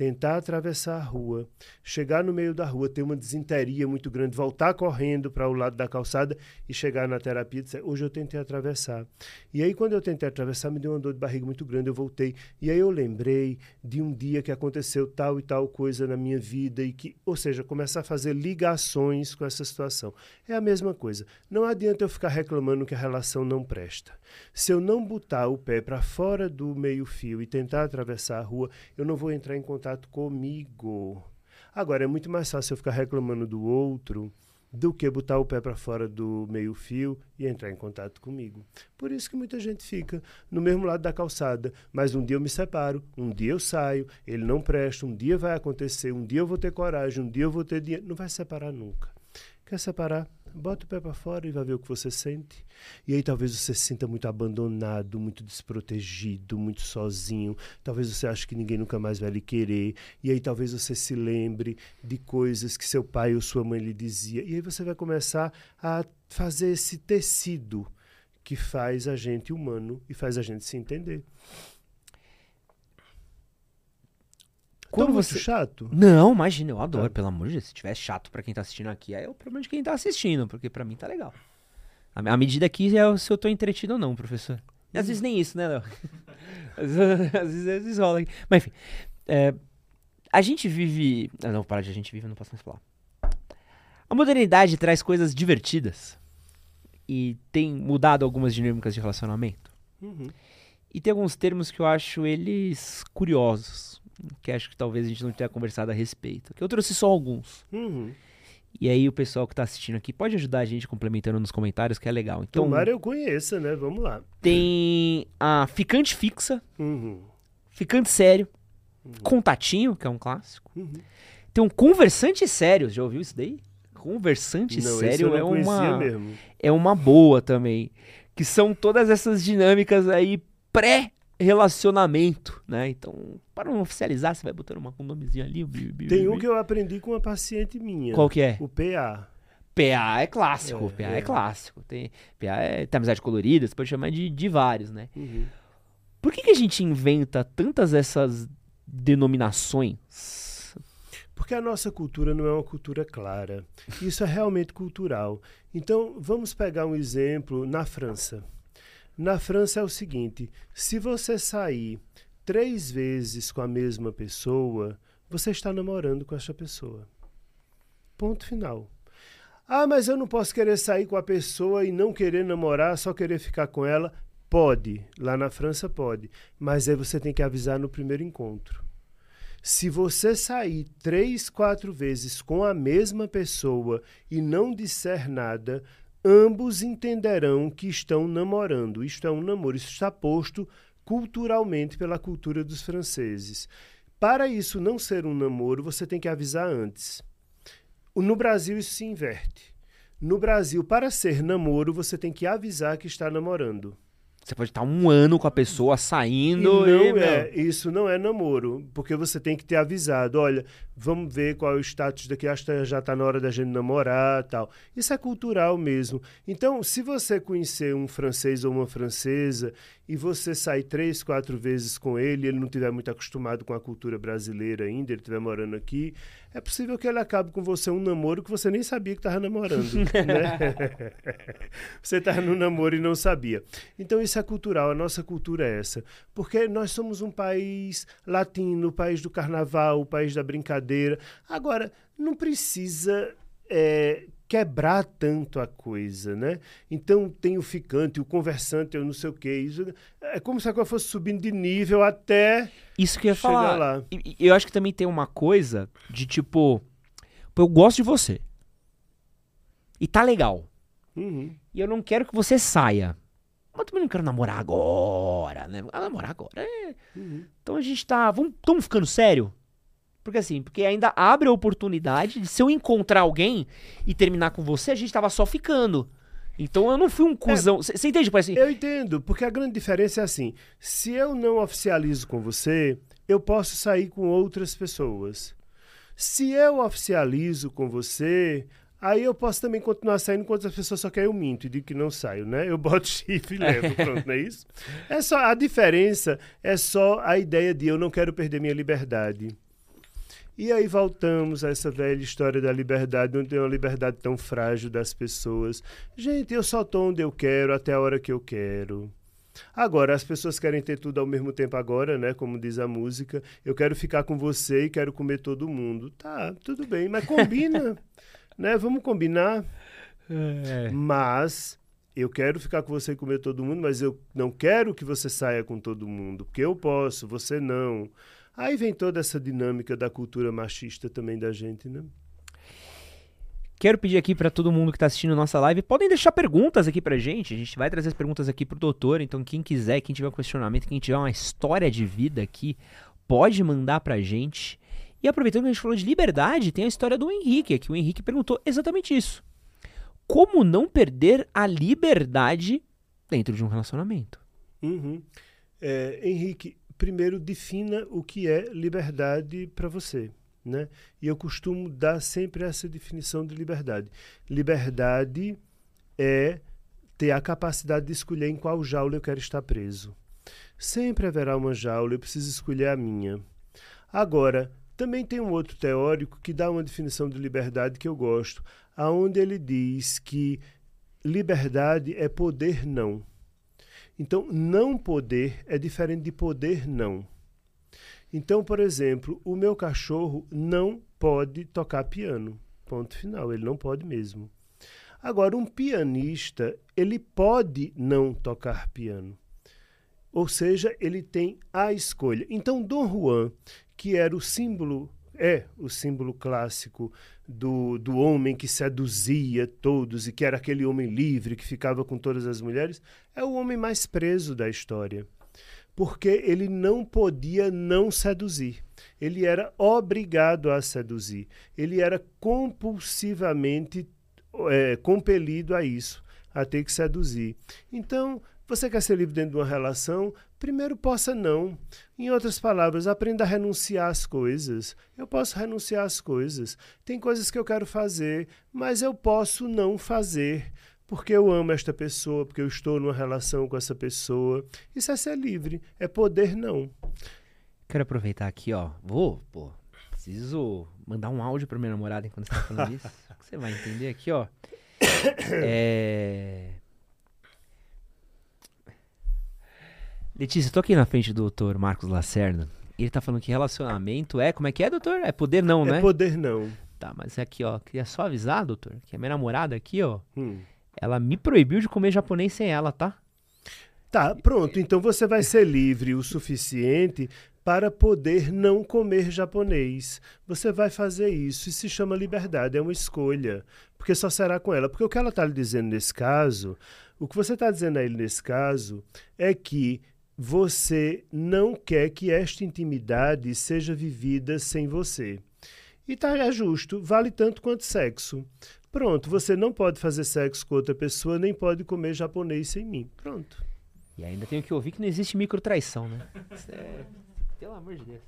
tentar atravessar a rua, chegar no meio da rua, ter uma desinteria muito grande, voltar correndo para o lado da calçada e chegar na terapia dizer, hoje eu tentei atravessar. E aí, quando eu tentei atravessar, me deu uma dor de barriga muito grande, eu voltei. E aí eu lembrei de um dia que aconteceu tal e tal coisa na minha vida, e que, ou seja, começar a fazer ligações com essa situação. É a mesma coisa. Não adianta eu ficar reclamando que a relação não presta. Se eu não botar o pé para fora do meio-fio e tentar atravessar a rua, eu não vou entrar em contato contato comigo. Agora, é muito mais fácil eu ficar reclamando do outro do que botar o pé para fora do meio-fio e entrar em contato comigo. Por isso que muita gente fica no mesmo lado da calçada. Mas um dia eu me separo, um dia eu saio, ele não presta, um dia vai acontecer, um dia eu vou ter coragem, um dia eu vou ter dinheiro. Não vai separar nunca. Quer separar? Bota o pé para fora e vai ver o que você sente. E aí talvez você se sinta muito abandonado, muito desprotegido, muito sozinho. Talvez você ache que ninguém nunca mais vai lhe querer. E aí talvez você se lembre de coisas que seu pai ou sua mãe lhe dizia. E aí você vai começar a fazer esse tecido que faz a gente humano e faz a gente se entender. Quando você chato? Não, imagina, eu adoro, pelo amor de Deus. Se tiver chato para quem tá assistindo aqui, aí é o problema de quem tá assistindo, porque para mim tá legal. A, a medida aqui é se eu tô entretido ou não, professor. E às vezes nem isso, né, Léo? às, vezes, às vezes rola aqui. Mas enfim, é, a gente vive. Ah, não, para de a gente vive, eu não posso mais falar. A modernidade traz coisas divertidas e tem mudado algumas dinâmicas de relacionamento. Uhum. E tem alguns termos que eu acho eles curiosos que acho que talvez a gente não tenha conversado a respeito. Que eu trouxe só alguns. Uhum. E aí o pessoal que está assistindo aqui pode ajudar a gente complementando nos comentários, que é legal. Então, Tomara eu conheça, né? Vamos lá. Tem a ficante fixa, uhum. ficante sério, uhum. contatinho, que é um clássico. Uhum. Tem um conversante sério, já ouviu isso daí? Conversante não, sério é uma mesmo. é uma boa também, que são todas essas dinâmicas aí pré relacionamento, né? Então, para não oficializar, você vai botando uma, um nomezinho ali. Bi, bi, Tem bi, um que eu aprendi com uma paciente minha. Qual que é? O PA. PA é clássico, é, PA é. é. clássico. Tem, PA é, tem amizade colorida, você pode chamar de, de vários, né? Uhum. Por que, que a gente inventa tantas essas denominações? Porque a nossa cultura não é uma cultura clara. Isso é realmente cultural. Então, vamos pegar um exemplo na França. Na França é o seguinte: se você sair três vezes com a mesma pessoa, você está namorando com essa pessoa. Ponto final. Ah, mas eu não posso querer sair com a pessoa e não querer namorar, só querer ficar com ela. Pode, lá na França pode, mas aí você tem que avisar no primeiro encontro. Se você sair três, quatro vezes com a mesma pessoa e não disser nada, ambos entenderão que estão namorando. Isto é um namoro, isso está posto culturalmente pela cultura dos franceses. Para isso não ser um namoro, você tem que avisar antes. No Brasil, isso se inverte. No Brasil, para ser namoro, você tem que avisar que está namorando. Você pode estar um ano com a pessoa saindo. E não e, é, isso não é namoro, porque você tem que ter avisado, olha, vamos ver qual é o status daqui, acho que já está na hora da gente namorar tal. Isso é cultural mesmo. Então, se você conhecer um francês ou uma francesa e você sair três, quatro vezes com ele, ele não estiver muito acostumado com a cultura brasileira ainda, ele estiver morando aqui, é possível que ele acabe com você um namoro que você nem sabia que estava namorando. né? você estava no namoro e não sabia. Então isso é cultural, a nossa cultura é essa. Porque nós somos um país latino, o país do carnaval, o país da brincadeira. Agora, não precisa é, quebrar tanto a coisa, né? Então tem o ficante, o conversante, eu não sei o quê. Isso é como se a coisa fosse subindo de nível até isso que eu ia falar. Lá. Eu acho que também tem uma coisa de tipo, eu gosto de você e tá legal. Uhum. E eu não quero que você saia. Mas também não quero namorar agora, né? Ah, namorar agora. É. Uhum. Então a gente tá. Vamos, estamos ficando sério? Porque assim, porque ainda abre a oportunidade de se eu encontrar alguém e terminar com você, a gente tava só ficando. Então eu não fui um cuzão. Você é, entende? Assim? Eu entendo, porque a grande diferença é assim: se eu não oficializo com você, eu posso sair com outras pessoas. Se eu oficializo com você, aí eu posso também continuar saindo com outras pessoas, só que aí eu minto e digo que não saio, né? Eu boto chifre e levo, pronto, não é isso? É só, a diferença é só a ideia de eu não quero perder minha liberdade. E aí voltamos a essa velha história da liberdade, não tem uma liberdade tão frágil das pessoas. Gente, eu só estou onde eu quero, até a hora que eu quero. Agora, as pessoas querem ter tudo ao mesmo tempo agora, né? Como diz a música. Eu quero ficar com você e quero comer todo mundo. Tá, tudo bem, mas combina, né? Vamos combinar. É. Mas eu quero ficar com você e comer todo mundo, mas eu não quero que você saia com todo mundo, porque eu posso, você não. Aí vem toda essa dinâmica da cultura machista também da gente, né? Quero pedir aqui para todo mundo que está assistindo nossa live, podem deixar perguntas aqui pra gente. A gente vai trazer as perguntas aqui pro doutor. Então, quem quiser, quem tiver um questionamento, quem tiver uma história de vida aqui, pode mandar pra gente. E aproveitando que a gente falou de liberdade, tem a história do Henrique aqui. O Henrique perguntou exatamente isso. Como não perder a liberdade dentro de um relacionamento? Uhum. É, Henrique, primeiro defina o que é liberdade para você. Né? E eu costumo dar sempre essa definição de liberdade. Liberdade é ter a capacidade de escolher em qual jaula eu quero estar preso. Sempre haverá uma jaula, eu preciso escolher a minha. Agora, também tem um outro teórico que dá uma definição de liberdade que eu gosto, aonde ele diz que liberdade é poder não. Então, não poder é diferente de poder não. Então, por exemplo, o meu cachorro não pode tocar piano. Ponto final, ele não pode mesmo. Agora, um pianista, ele pode não tocar piano. Ou seja, ele tem a escolha. Então, Dom Juan, que era o símbolo, é o símbolo clássico do, do homem que seduzia todos e que era aquele homem livre que ficava com todas as mulheres, é o homem mais preso da história porque ele não podia não seduzir. Ele era obrigado a seduzir. Ele era compulsivamente é, compelido a isso, a ter que seduzir. Então, você quer ser livre dentro de uma relação? Primeiro, possa não. Em outras palavras, aprenda a renunciar às coisas. Eu posso renunciar às coisas. Tem coisas que eu quero fazer, mas eu posso não fazer porque eu amo esta pessoa, porque eu estou numa relação com essa pessoa. Isso é ser livre, é poder não. Quero aproveitar aqui, ó. Vou, pô, preciso mandar um áudio para minha namorada enquanto você tá falando isso. você vai entender aqui, ó. É... Letícia, tô aqui na frente do doutor Marcos Lacerda. Ele tá falando que relacionamento é. Como é que é, doutor? É poder não, é né? É poder não. Tá, mas aqui, ó. Queria só avisar, doutor, que a minha namorada aqui, ó. Hum ela me proibiu de comer japonês sem ela, tá? Tá, pronto. Então você vai ser livre o suficiente para poder não comer japonês. Você vai fazer isso e se chama liberdade, é uma escolha, porque só será com ela. Porque o que ela está lhe dizendo nesse caso, o que você está dizendo a ele nesse caso é que você não quer que esta intimidade seja vivida sem você. E tá é justo, vale tanto quanto sexo. Pronto, você não pode fazer sexo com outra pessoa, nem pode comer japonês sem mim. Pronto. E ainda tenho que ouvir que não existe microtraição, né? É... Pelo amor de Deus.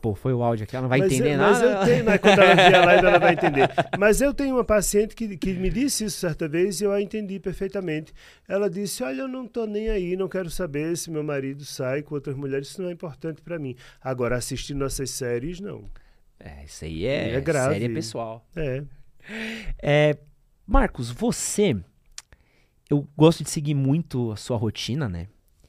Pô, foi o áudio aqui, ela não vai mas entender eu, nada. Mas eu tenho, né, quando ela vier a live, ela vai entender. Mas eu tenho uma paciente que, que me disse isso certa vez e eu a entendi perfeitamente. Ela disse: Olha, eu não tô nem aí, não quero saber se meu marido sai com outras mulheres, isso não é importante para mim. Agora, assistir nossas séries, não. É, isso aí é, é grave. série pessoal. É. É, Marcos, você. Eu gosto de seguir muito a sua rotina, né?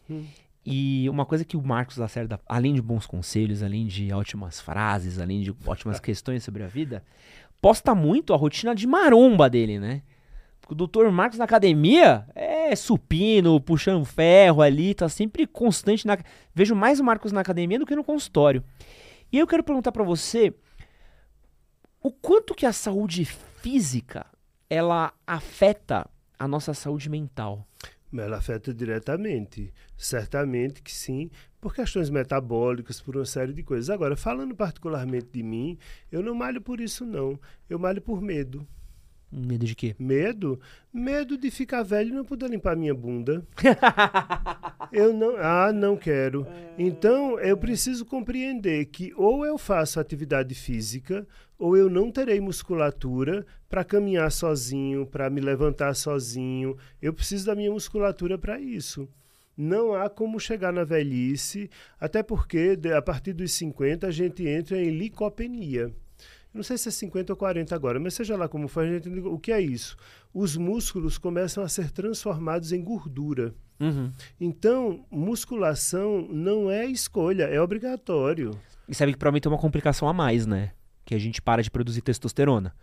Hum. E uma coisa que o Marcos Lacerda, além de bons conselhos, além de ótimas frases, além de ótimas questões sobre a vida, posta muito a rotina de maromba dele, né? O doutor Marcos na academia é supino, puxando ferro ali, tá sempre constante na. Vejo mais o Marcos na academia do que no consultório. E eu quero perguntar para você o quanto que a saúde física ela afeta a nossa saúde mental? Ela afeta diretamente. Certamente que sim, por questões metabólicas, por uma série de coisas. Agora, falando particularmente de mim, eu não malho por isso, não. Eu malho por medo. Medo de quê? Medo? Medo de ficar velho e não poder limpar minha bunda. eu não. Ah, não quero. Então, eu preciso compreender que ou eu faço atividade física, ou eu não terei musculatura para caminhar sozinho, para me levantar sozinho. Eu preciso da minha musculatura para isso. Não há como chegar na velhice, até porque a partir dos 50 a gente entra em licopenia. Não sei se é 50 ou 40 agora, mas seja lá como for, a gente entende o que é isso. Os músculos começam a ser transformados em gordura. Uhum. Então, musculação não é escolha, é obrigatório. E sabe que provavelmente é uma complicação a mais, né? Que a gente para de produzir testosterona.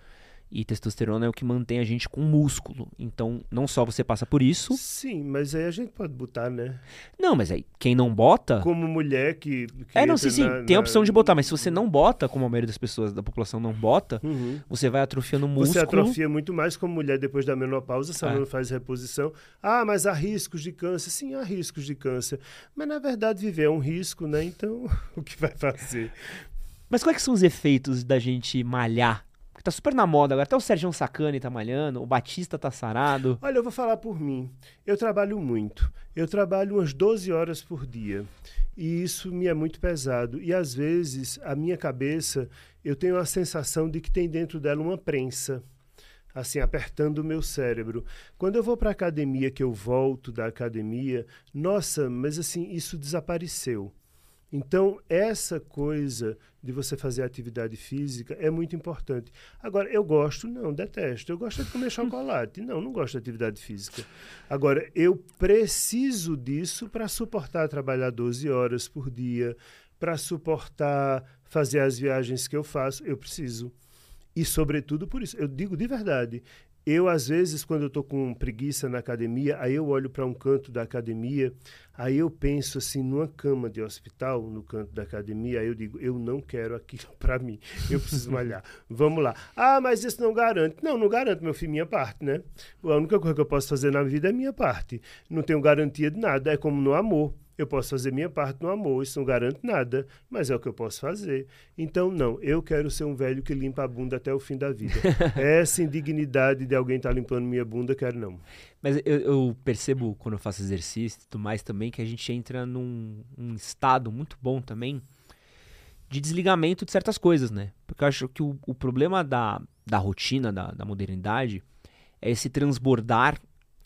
E testosterona é o que mantém a gente com músculo. Então, não só você passa por isso. Sim, mas aí a gente pode botar, né? Não, mas aí quem não bota. Como mulher que. que é, não, sim, sim. Na, tem a opção de botar, mas se você não bota, como a maioria das pessoas da população não bota, uhum. você vai atrofiando o músculo. Você atrofia muito mais como mulher depois da menopausa, se ela é. não faz reposição. Ah, mas há riscos de câncer. Sim, há riscos de câncer. Mas na verdade, viver é um risco, né? Então, o que vai fazer? Mas quais são os efeitos da gente malhar tá super na moda agora. Até o Sérgio Sacani tá malhando, o Batista tá sarado. Olha, eu vou falar por mim. Eu trabalho muito. Eu trabalho umas 12 horas por dia. E isso me é muito pesado. E às vezes, a minha cabeça, eu tenho a sensação de que tem dentro dela uma prensa assim, apertando o meu cérebro. Quando eu vou para a academia, que eu volto da academia, nossa, mas assim, isso desapareceu. Então, essa coisa de você fazer atividade física é muito importante. Agora, eu gosto, não, detesto. Eu gosto de comer chocolate. Não, não gosto de atividade física. Agora, eu preciso disso para suportar trabalhar 12 horas por dia, para suportar fazer as viagens que eu faço. Eu preciso. E, sobretudo, por isso. Eu digo de verdade, eu, às vezes, quando eu estou com preguiça na academia, aí eu olho para um canto da academia, aí eu penso assim, numa cama de hospital, no canto da academia, aí eu digo, eu não quero aquilo para mim, eu preciso malhar. Vamos lá. Ah, mas isso não garante. Não, não garante, meu filho, minha parte, né? A única coisa que eu posso fazer na vida é minha parte. Não tenho garantia de nada, é como no amor. Eu posso fazer minha parte no amor, isso não garante nada, mas é o que eu posso fazer. Então, não, eu quero ser um velho que limpa a bunda até o fim da vida. Essa indignidade de alguém estar tá limpando minha bunda, quero não. Mas eu, eu, percebo quando eu faço exercício e tudo mais também que a gente entra num um estado muito bom também de desligamento de certas coisas, né? Porque eu acho que o, o problema da, da rotina, da, da modernidade, é esse transbordar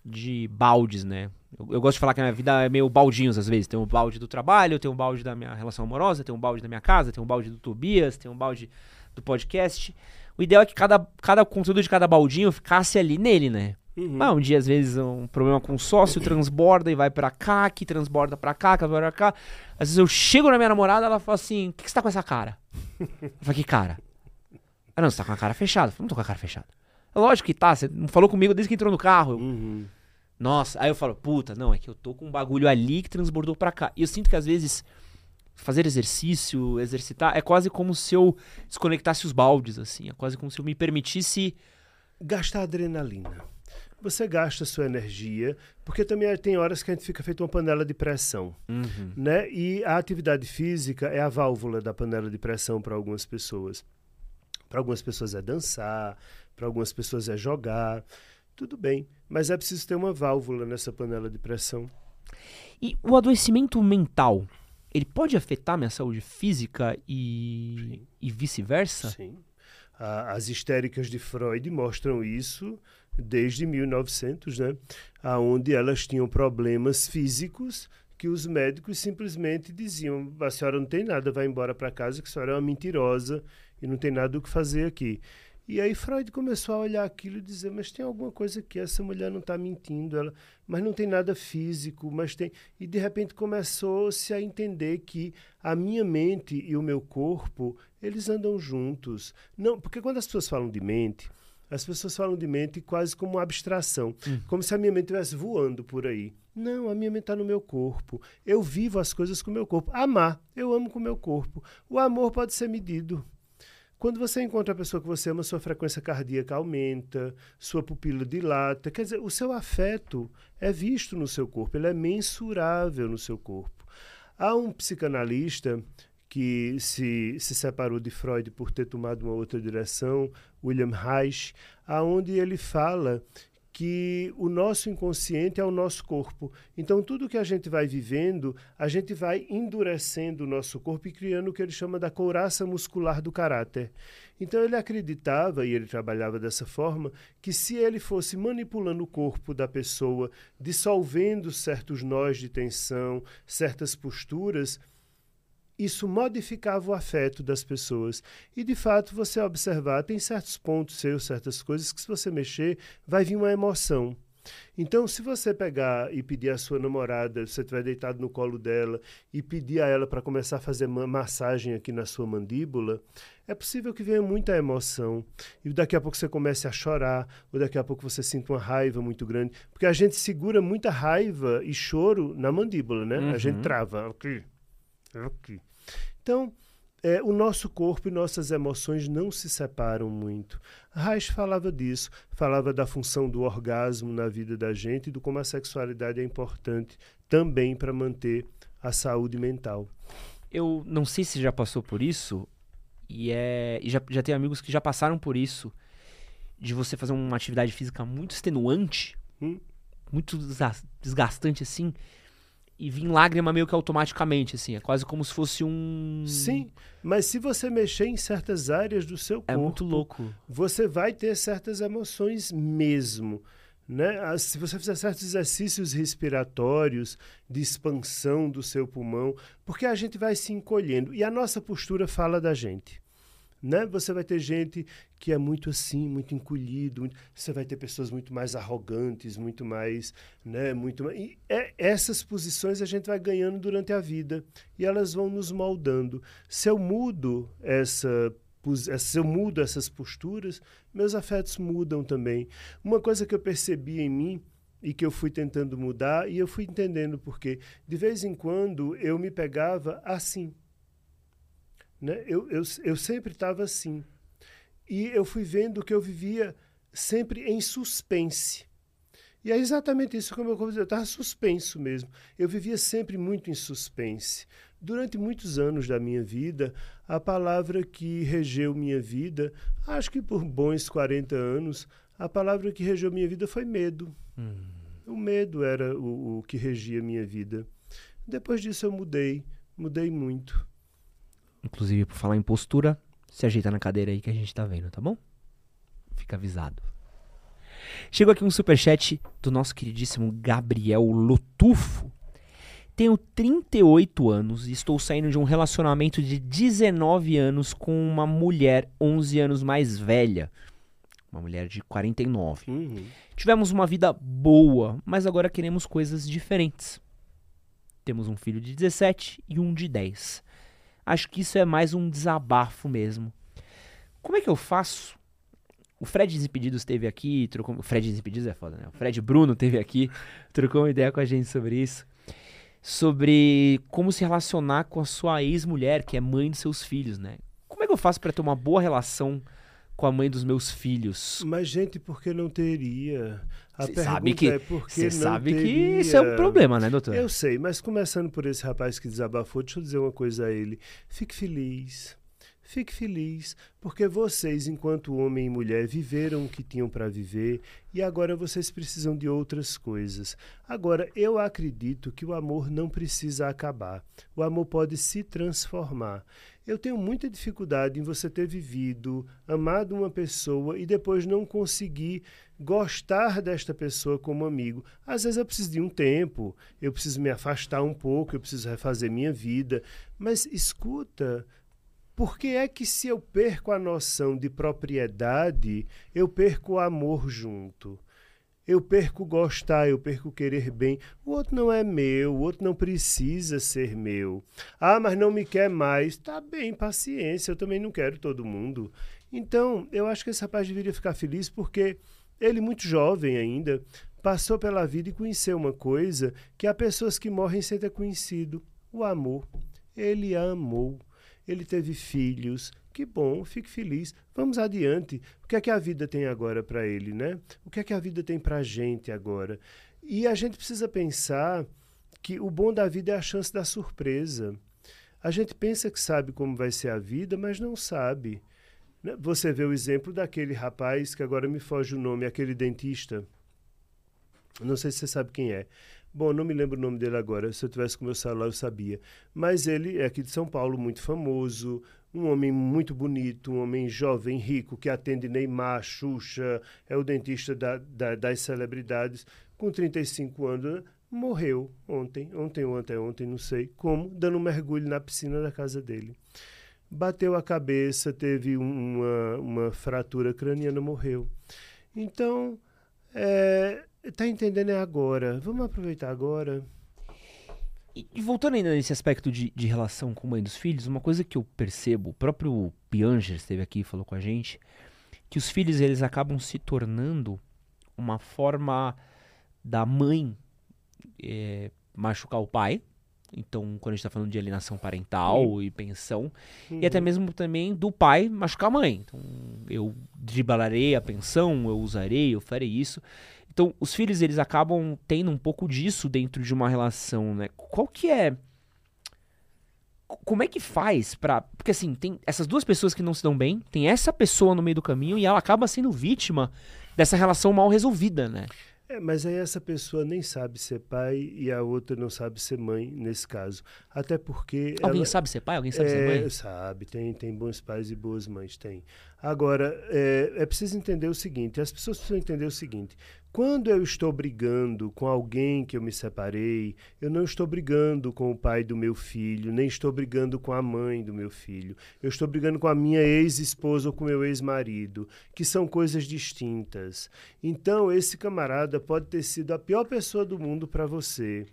de baldes, né? Eu, eu, gosto de falar que a minha vida é meio baldinhos às vezes. Tem um balde do trabalho, tem um balde da minha relação amorosa, tem um balde da minha casa, tem um balde do Tobias, tem um balde do podcast. O ideal é que cada, cada conteúdo de cada baldinho ficasse ali nele, né? Uhum. Ah, um dia, às vezes, um problema com o sócio transborda e vai para cá, que transborda para cá, que vai pra cá. Às vezes eu chego na minha namorada, ela fala assim: O que, que você tá com essa cara? Eu falo: Que cara? Ah, não, você tá com a cara fechada. Eu falo, não tô com a cara fechada. É lógico que tá, você não falou comigo desde que entrou no carro. Uhum. Nossa, aí eu falo, puta, não, é que eu tô com um bagulho ali que transbordou pra cá. E eu sinto que às vezes fazer exercício, exercitar, é quase como se eu desconectasse os baldes, assim. É quase como se eu me permitisse. Gastar adrenalina. Você gasta sua energia, porque também tem horas que a gente fica feito uma panela de pressão, uhum. né? E a atividade física é a válvula da panela de pressão para algumas pessoas. Para algumas pessoas é dançar, para algumas pessoas é jogar. Tudo bem, mas é preciso ter uma válvula nessa panela de pressão. E o adoecimento mental, ele pode afetar minha saúde física e, e vice-versa? Sim. as histéricas de Freud mostram isso desde 1900, né? Aonde elas tinham problemas físicos que os médicos simplesmente diziam: a senhora não tem nada, vai embora para casa, que a senhora é uma mentirosa e não tem nada o que fazer aqui. E aí Freud começou a olhar aquilo e dizer, mas tem alguma coisa que essa mulher não está mentindo, ela, mas não tem nada físico, mas tem. E de repente começou-se a entender que a minha mente e o meu corpo, eles andam juntos. Não, porque quando as pessoas falam de mente, as pessoas falam de mente quase como uma abstração, hum. como se a minha mente estivesse voando por aí. Não, a minha mente está no meu corpo. Eu vivo as coisas com o meu corpo. Amar, eu amo com o meu corpo. O amor pode ser medido. Quando você encontra a pessoa que você ama, sua frequência cardíaca aumenta, sua pupila dilata. Quer dizer, o seu afeto é visto no seu corpo, ele é mensurável no seu corpo. Há um psicanalista que se, se separou de Freud por ter tomado uma outra direção, William Reich, aonde ele fala que o nosso inconsciente é o nosso corpo. Então, tudo que a gente vai vivendo, a gente vai endurecendo o nosso corpo e criando o que ele chama da couraça muscular do caráter. Então, ele acreditava, e ele trabalhava dessa forma, que se ele fosse manipulando o corpo da pessoa, dissolvendo certos nós de tensão, certas posturas, isso modificava o afeto das pessoas. E de fato, você observar, tem certos pontos seus, certas coisas que se você mexer, vai vir uma emoção. Então, se você pegar e pedir à sua namorada, se você estiver deitado no colo dela, e pedir a ela para começar a fazer massagem aqui na sua mandíbula, é possível que venha muita emoção. E daqui a pouco você comece a chorar, ou daqui a pouco você sinta uma raiva muito grande. Porque a gente segura muita raiva e choro na mandíbula, né? Uhum. A gente uhum. trava aqui, aqui. Então, é, o nosso corpo e nossas emoções não se separam muito. Reich falava disso, falava da função do orgasmo na vida da gente e do como a sexualidade é importante também para manter a saúde mental. Eu não sei se já passou por isso, e, é, e já, já tem amigos que já passaram por isso, de você fazer uma atividade física muito extenuante, hum? muito desgastante assim, e vir lágrima meio que automaticamente, assim. É quase como se fosse um. Sim, mas se você mexer em certas áreas do seu corpo. É muito louco. Você vai ter certas emoções mesmo. Né? Se você fizer certos exercícios respiratórios de expansão do seu pulmão, porque a gente vai se encolhendo e a nossa postura fala da gente. Né? Você vai ter gente que é muito assim, muito encolhido, muito... você vai ter pessoas muito mais arrogantes, muito mais, né, muito mais... e é, essas posições a gente vai ganhando durante a vida e elas vão nos moldando. Se eu mudo essa se eu mudo essas posturas, meus afetos mudam também. Uma coisa que eu percebi em mim e que eu fui tentando mudar, e eu fui entendendo porque, de vez em quando, eu me pegava assim. Né? Eu, eu, eu sempre estava assim. E eu fui vendo que eu vivia sempre em suspense. E é exatamente isso como eu eu estava suspenso mesmo. Eu vivia sempre muito em suspense. Durante muitos anos da minha vida, a palavra que regeu minha vida, acho que por bons 40 anos, a palavra que regeu minha vida foi medo. Hum. O medo era o, o que regia minha vida. Depois disso eu mudei, mudei muito. Inclusive, por falar em postura, se ajeita na cadeira aí que a gente tá vendo, tá bom? Fica avisado. Chegou aqui um superchat do nosso queridíssimo Gabriel Lotufo. Tenho 38 anos e estou saindo de um relacionamento de 19 anos com uma mulher 11 anos mais velha. Uma mulher de 49. Uhum. Tivemos uma vida boa, mas agora queremos coisas diferentes. Temos um filho de 17 e um de 10. Acho que isso é mais um desabafo mesmo. Como é que eu faço? O Fred Desimpedidos esteve aqui, trocou. O Fred Desimpedidos é foda, né? O Fred Bruno esteve aqui, trocou uma ideia com a gente sobre isso sobre como se relacionar com a sua ex-mulher, que é mãe de seus filhos, né? Como é que eu faço para ter uma boa relação com a mãe dos meus filhos? Mas, gente, por que não teria? A cê sabe que, é Você sabe teria? que isso é um problema, né, doutor? Eu sei, mas começando por esse rapaz que desabafou, deixa eu dizer uma coisa a ele. Fique feliz. Fique feliz, porque vocês, enquanto homem e mulher, viveram o que tinham para viver e agora vocês precisam de outras coisas. Agora, eu acredito que o amor não precisa acabar. O amor pode se transformar. Eu tenho muita dificuldade em você ter vivido, amado uma pessoa e depois não conseguir gostar desta pessoa como amigo. Às vezes eu preciso de um tempo, eu preciso me afastar um pouco, eu preciso refazer minha vida. Mas escuta, por que é que se eu perco a noção de propriedade, eu perco o amor junto? Eu perco gostar, eu perco querer bem. O outro não é meu, o outro não precisa ser meu. Ah, mas não me quer mais. Tá bem, paciência, eu também não quero todo mundo. Então, eu acho que esse rapaz deveria ficar feliz porque ele, muito jovem ainda, passou pela vida e conheceu uma coisa que há pessoas que morrem sem ter conhecido: o amor. Ele amou ele teve filhos. Que bom, fique feliz. Vamos adiante. O que é que a vida tem agora para ele, né? O que é que a vida tem para a gente agora? E a gente precisa pensar que o bom da vida é a chance da surpresa. A gente pensa que sabe como vai ser a vida, mas não sabe. Né? Você vê o exemplo daquele rapaz que agora me foge o nome, aquele dentista. Não sei se você sabe quem é. Bom, não me lembro o nome dele agora. Se eu tivesse com meu celular, eu sabia. Mas ele é aqui de São Paulo, muito famoso, um homem muito bonito, um homem jovem, rico, que atende Neymar, Xuxa, é o dentista da, da, das celebridades, com 35 anos, morreu ontem, ontem ou anteontem, não sei como, dando um mergulho na piscina da casa dele. Bateu a cabeça, teve uma, uma fratura craniana, morreu. Então, é, Tá entendendo é agora. Vamos aproveitar agora. E, e voltando ainda nesse aspecto de, de relação com mãe dos filhos, uma coisa que eu percebo, o próprio Pianger esteve aqui e falou com a gente, que os filhos eles acabam se tornando uma forma da mãe é, machucar o pai. Então, quando a gente está falando de alienação parental e pensão, uhum. e até mesmo também do pai machucar a mãe. Então, eu driblarei a pensão, eu usarei, eu farei isso. Então, os filhos, eles acabam tendo um pouco disso dentro de uma relação, né? Qual que é... Como é que faz pra... Porque, assim, tem essas duas pessoas que não se dão bem, tem essa pessoa no meio do caminho e ela acaba sendo vítima dessa relação mal resolvida, né? É, mas aí essa pessoa nem sabe ser pai e a outra não sabe ser mãe nesse caso. Até porque. Alguém ela, sabe ser pai? Alguém sabe é, ser mãe? Sabe, tem, tem bons pais e boas mães, tem. Agora, é, é preciso entender o seguinte: as pessoas precisam entender o seguinte. Quando eu estou brigando com alguém que eu me separei, eu não estou brigando com o pai do meu filho, nem estou brigando com a mãe do meu filho. Eu estou brigando com a minha ex-esposa ou com meu ex-marido, que são coisas distintas. Então, esse camarada pode ter sido a pior pessoa do mundo para você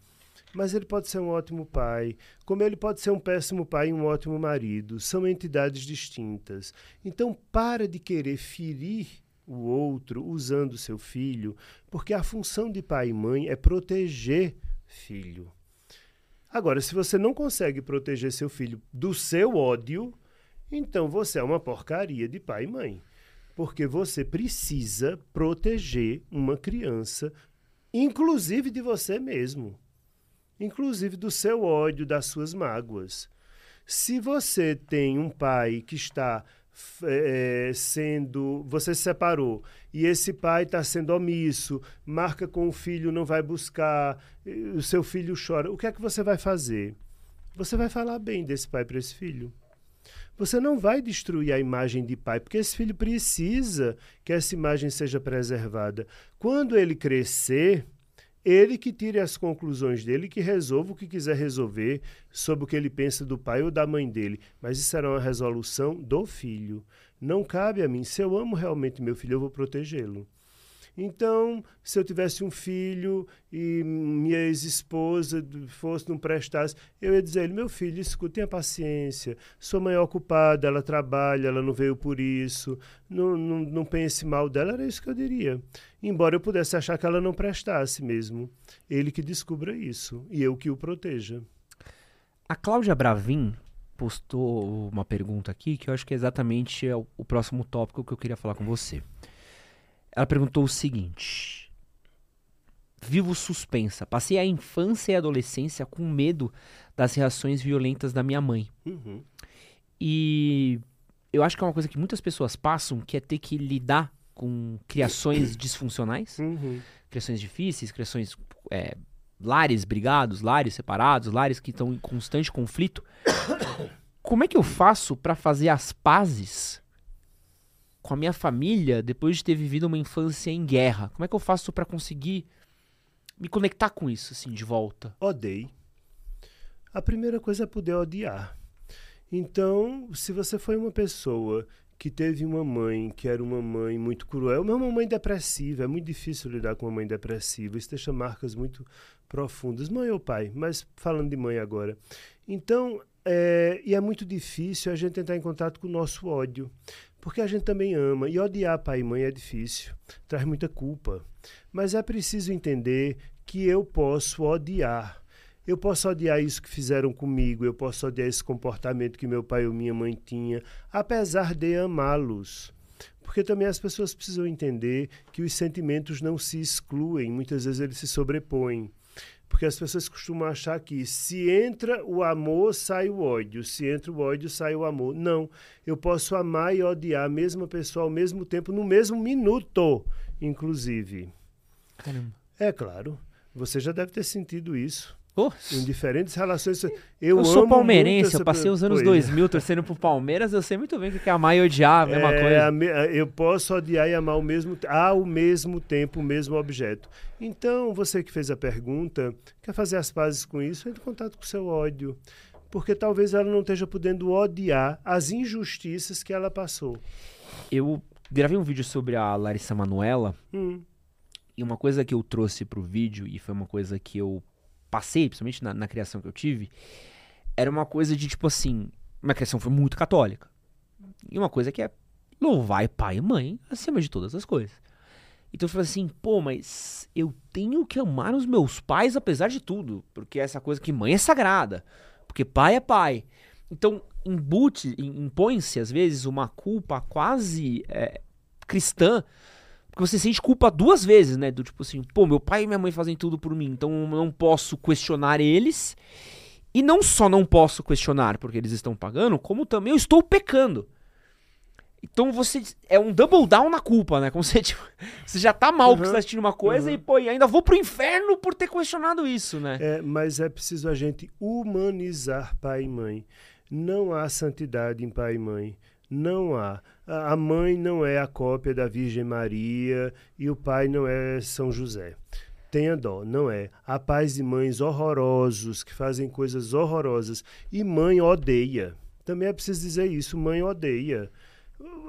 mas ele pode ser um ótimo pai, como ele pode ser um péssimo pai e um ótimo marido. São entidades distintas. Então, para de querer ferir o outro usando seu filho, porque a função de pai e mãe é proteger filho. Agora, se você não consegue proteger seu filho do seu ódio, então você é uma porcaria de pai e mãe. Porque você precisa proteger uma criança, inclusive de você mesmo, inclusive do seu ódio, das suas mágoas. Se você tem um pai que está é, sendo. Você se separou e esse pai está sendo omisso, marca com o filho, não vai buscar, o seu filho chora. O que é que você vai fazer? Você vai falar bem desse pai para esse filho. Você não vai destruir a imagem de pai, porque esse filho precisa que essa imagem seja preservada. Quando ele crescer, ele que tire as conclusões dele, que resolva o que quiser resolver sobre o que ele pensa do pai ou da mãe dele. Mas isso será uma resolução do filho. Não cabe a mim. Se eu amo realmente meu filho, eu vou protegê-lo. Então, se eu tivesse um filho e minha ex-esposa fosse não prestasse, eu ia dizer ele, meu filho, escute, tenha paciência, sua mãe é ocupada, ela trabalha, ela não veio por isso, não, não, não pense mal dela, era isso que eu diria. Embora eu pudesse achar que ela não prestasse mesmo. Ele que descubra isso e eu que o proteja. A Cláudia Bravin postou uma pergunta aqui que eu acho que é exatamente o próximo tópico que eu queria falar com você. Ela perguntou o seguinte: Vivo suspensa. Passei a infância e a adolescência com medo das reações violentas da minha mãe. Uhum. E eu acho que é uma coisa que muitas pessoas passam, que é ter que lidar com criações disfuncionais, uhum. criações difíceis, criações é, lares brigados, lares separados, lares que estão em constante conflito. Como é que eu faço para fazer as pazes com a minha família depois de ter vivido uma infância em guerra? Como é que eu faço para conseguir me conectar com isso, assim, de volta? Odeie. A primeira coisa é poder odiar. Então, se você foi uma pessoa que teve uma mãe que era uma mãe muito cruel, uma mãe depressiva, é muito difícil lidar com uma mãe depressiva, isso deixa marcas muito profundas, mãe ou pai, mas falando de mãe agora. Então, é, e é muito difícil a gente entrar em contato com o nosso ódio. Porque a gente também ama. E odiar pai e mãe é difícil, traz muita culpa. Mas é preciso entender que eu posso odiar. Eu posso odiar isso que fizeram comigo, eu posso odiar esse comportamento que meu pai ou minha mãe tinha, apesar de amá-los. Porque também as pessoas precisam entender que os sentimentos não se excluem, muitas vezes eles se sobrepõem. Porque as pessoas costumam achar que se entra o amor, sai o ódio. Se entra o ódio, sai o amor. Não. Eu posso amar e odiar a mesma pessoa ao mesmo tempo, no mesmo minuto, inclusive. Caramba. É claro. Você já deve ter sentido isso. Oh. Em diferentes relações. Eu, eu sou palmeirense, eu passei os anos 2000 torcendo pro Palmeiras, eu sei muito bem o que é amar e odiar, a mesma é, coisa. Eu posso odiar e amar ao mesmo, ao mesmo tempo o mesmo objeto. Então, você que fez a pergunta, quer fazer as pazes com isso, entre em contato com o seu ódio. Porque talvez ela não esteja podendo odiar as injustiças que ela passou. Eu gravei um vídeo sobre a Larissa Manuela. Hum E uma coisa que eu trouxe pro vídeo, e foi uma coisa que eu passei, principalmente na, na criação que eu tive, era uma coisa de tipo assim: minha criação foi muito católica. E uma coisa que é louvar pai e mãe acima de todas as coisas. Então eu falei assim, pô, mas eu tenho que amar os meus pais apesar de tudo. Porque essa coisa que mãe é sagrada. Porque pai é pai. Então, embute, impõe-se, às vezes, uma culpa quase é, cristã. Porque você sente culpa duas vezes, né? Do tipo assim, pô, meu pai e minha mãe fazem tudo por mim, então eu não posso questionar eles. E não só não posso questionar porque eles estão pagando, como também eu estou pecando. Então você. É um double down na culpa, né? Como você, tipo, você já tá mal uhum, porque você tá assistindo uma coisa uhum. e, pô, e ainda vou pro inferno por ter questionado isso, né? É, mas é preciso a gente humanizar pai e mãe. Não há santidade em pai e mãe. Não há. A mãe não é a cópia da Virgem Maria e o pai não é São José. Tenha dó, não é. Há pais e mães horrorosos que fazem coisas horrorosas e mãe odeia. Também é preciso dizer isso, mãe odeia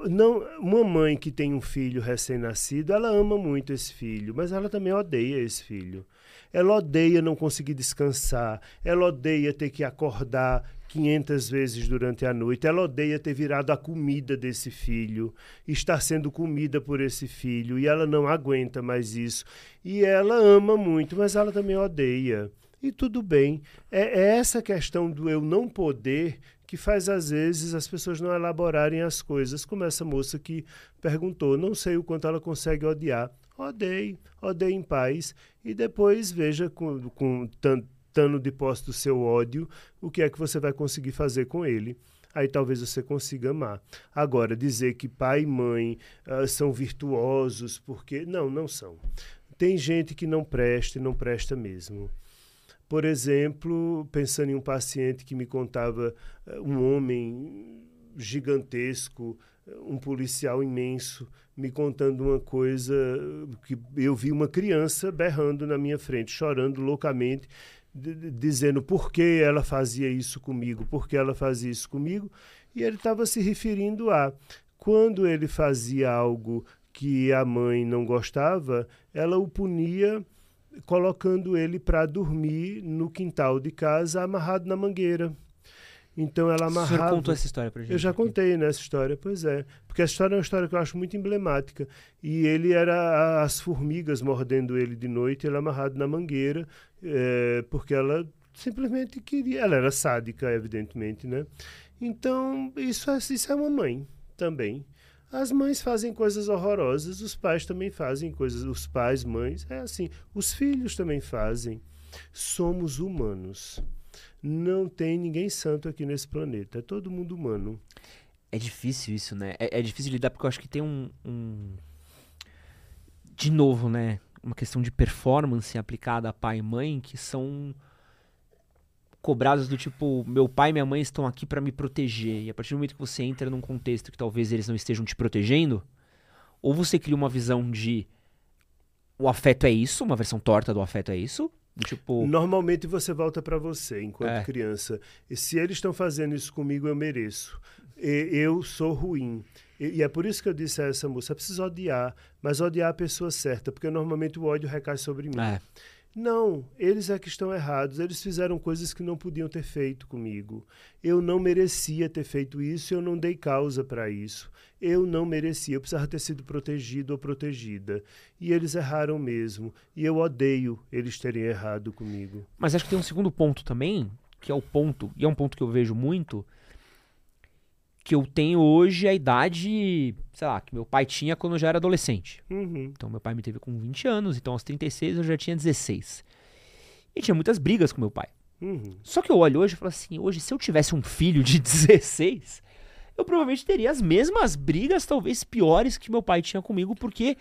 não, uma mãe que tem um filho recém-nascido, ela ama muito esse filho, mas ela também odeia esse filho. Ela odeia não conseguir descansar, ela odeia ter que acordar 500 vezes durante a noite, ela odeia ter virado a comida desse filho, estar sendo comida por esse filho, e ela não aguenta mais isso. E ela ama muito, mas ela também odeia. E tudo bem. É, é essa questão do eu não poder que faz às vezes as pessoas não elaborarem as coisas, como essa moça que perguntou, não sei o quanto ela consegue odiar. Odeie, odeie em paz e depois veja com, com tano de posse do seu ódio o que é que você vai conseguir fazer com ele aí talvez você consiga amar. Agora, dizer que pai e mãe uh, são virtuosos, porque. Não, não são. Tem gente que não presta e não presta mesmo. Por exemplo, pensando em um paciente que me contava eh, um homem gigantesco, um policial imenso, me contando uma coisa que eu vi uma criança berrando na minha frente, chorando loucamente, dizendo por que ela fazia isso comigo, por que ela fazia isso comigo, e ele estava se referindo a quando ele fazia algo que a mãe não gostava, ela o punia colocando ele para dormir no quintal de casa, amarrado na mangueira. Então ela amarrava. Senhor contou essa história pra gente? Eu já aqui. contei nessa né, história, pois é. Porque essa história é uma história que eu acho muito emblemática. E ele era as formigas mordendo ele de noite, ele amarrado na mangueira, é, porque ela simplesmente queria. Ela era sádica, evidentemente, né? Então, isso é, isso é uma mãe também. As mães fazem coisas horrorosas, os pais também fazem coisas, os pais, mães, é assim, os filhos também fazem. Somos humanos. Não tem ninguém santo aqui nesse planeta, é todo mundo humano. É difícil isso, né? É, é difícil lidar porque eu acho que tem um, um, De novo, né? Uma questão de performance aplicada a pai e mãe que são cobrados do tipo, meu pai e minha mãe estão aqui para me proteger. E a partir do momento que você entra num contexto que talvez eles não estejam te protegendo, ou você cria uma visão de o afeto é isso, uma versão torta do afeto é isso, Tipo... Normalmente você volta para você enquanto é. criança. E se eles estão fazendo isso comigo, eu mereço. E, eu sou ruim. E, e, é por isso que eu disse a essa moça: preciso odiar, mas odiar a pessoa certa, porque normalmente o ódio recai sobre mim. É. Não, eles é que estão errados. Eles fizeram coisas que não podiam ter feito comigo. Eu não merecia ter feito isso, eu não dei causa para isso. Eu não merecia, eu precisava ter sido protegido ou protegida. E eles erraram mesmo. E eu odeio eles terem errado comigo. Mas acho que tem um segundo ponto também, que é o ponto, e é um ponto que eu vejo muito, que eu tenho hoje a idade, sei lá, que meu pai tinha quando eu já era adolescente. Uhum. Então meu pai me teve com 20 anos, então aos 36 eu já tinha 16. E tinha muitas brigas com meu pai. Uhum. Só que eu olho hoje e falo assim, hoje se eu tivesse um filho de 16, eu provavelmente teria as mesmas brigas, talvez piores que meu pai tinha comigo, porque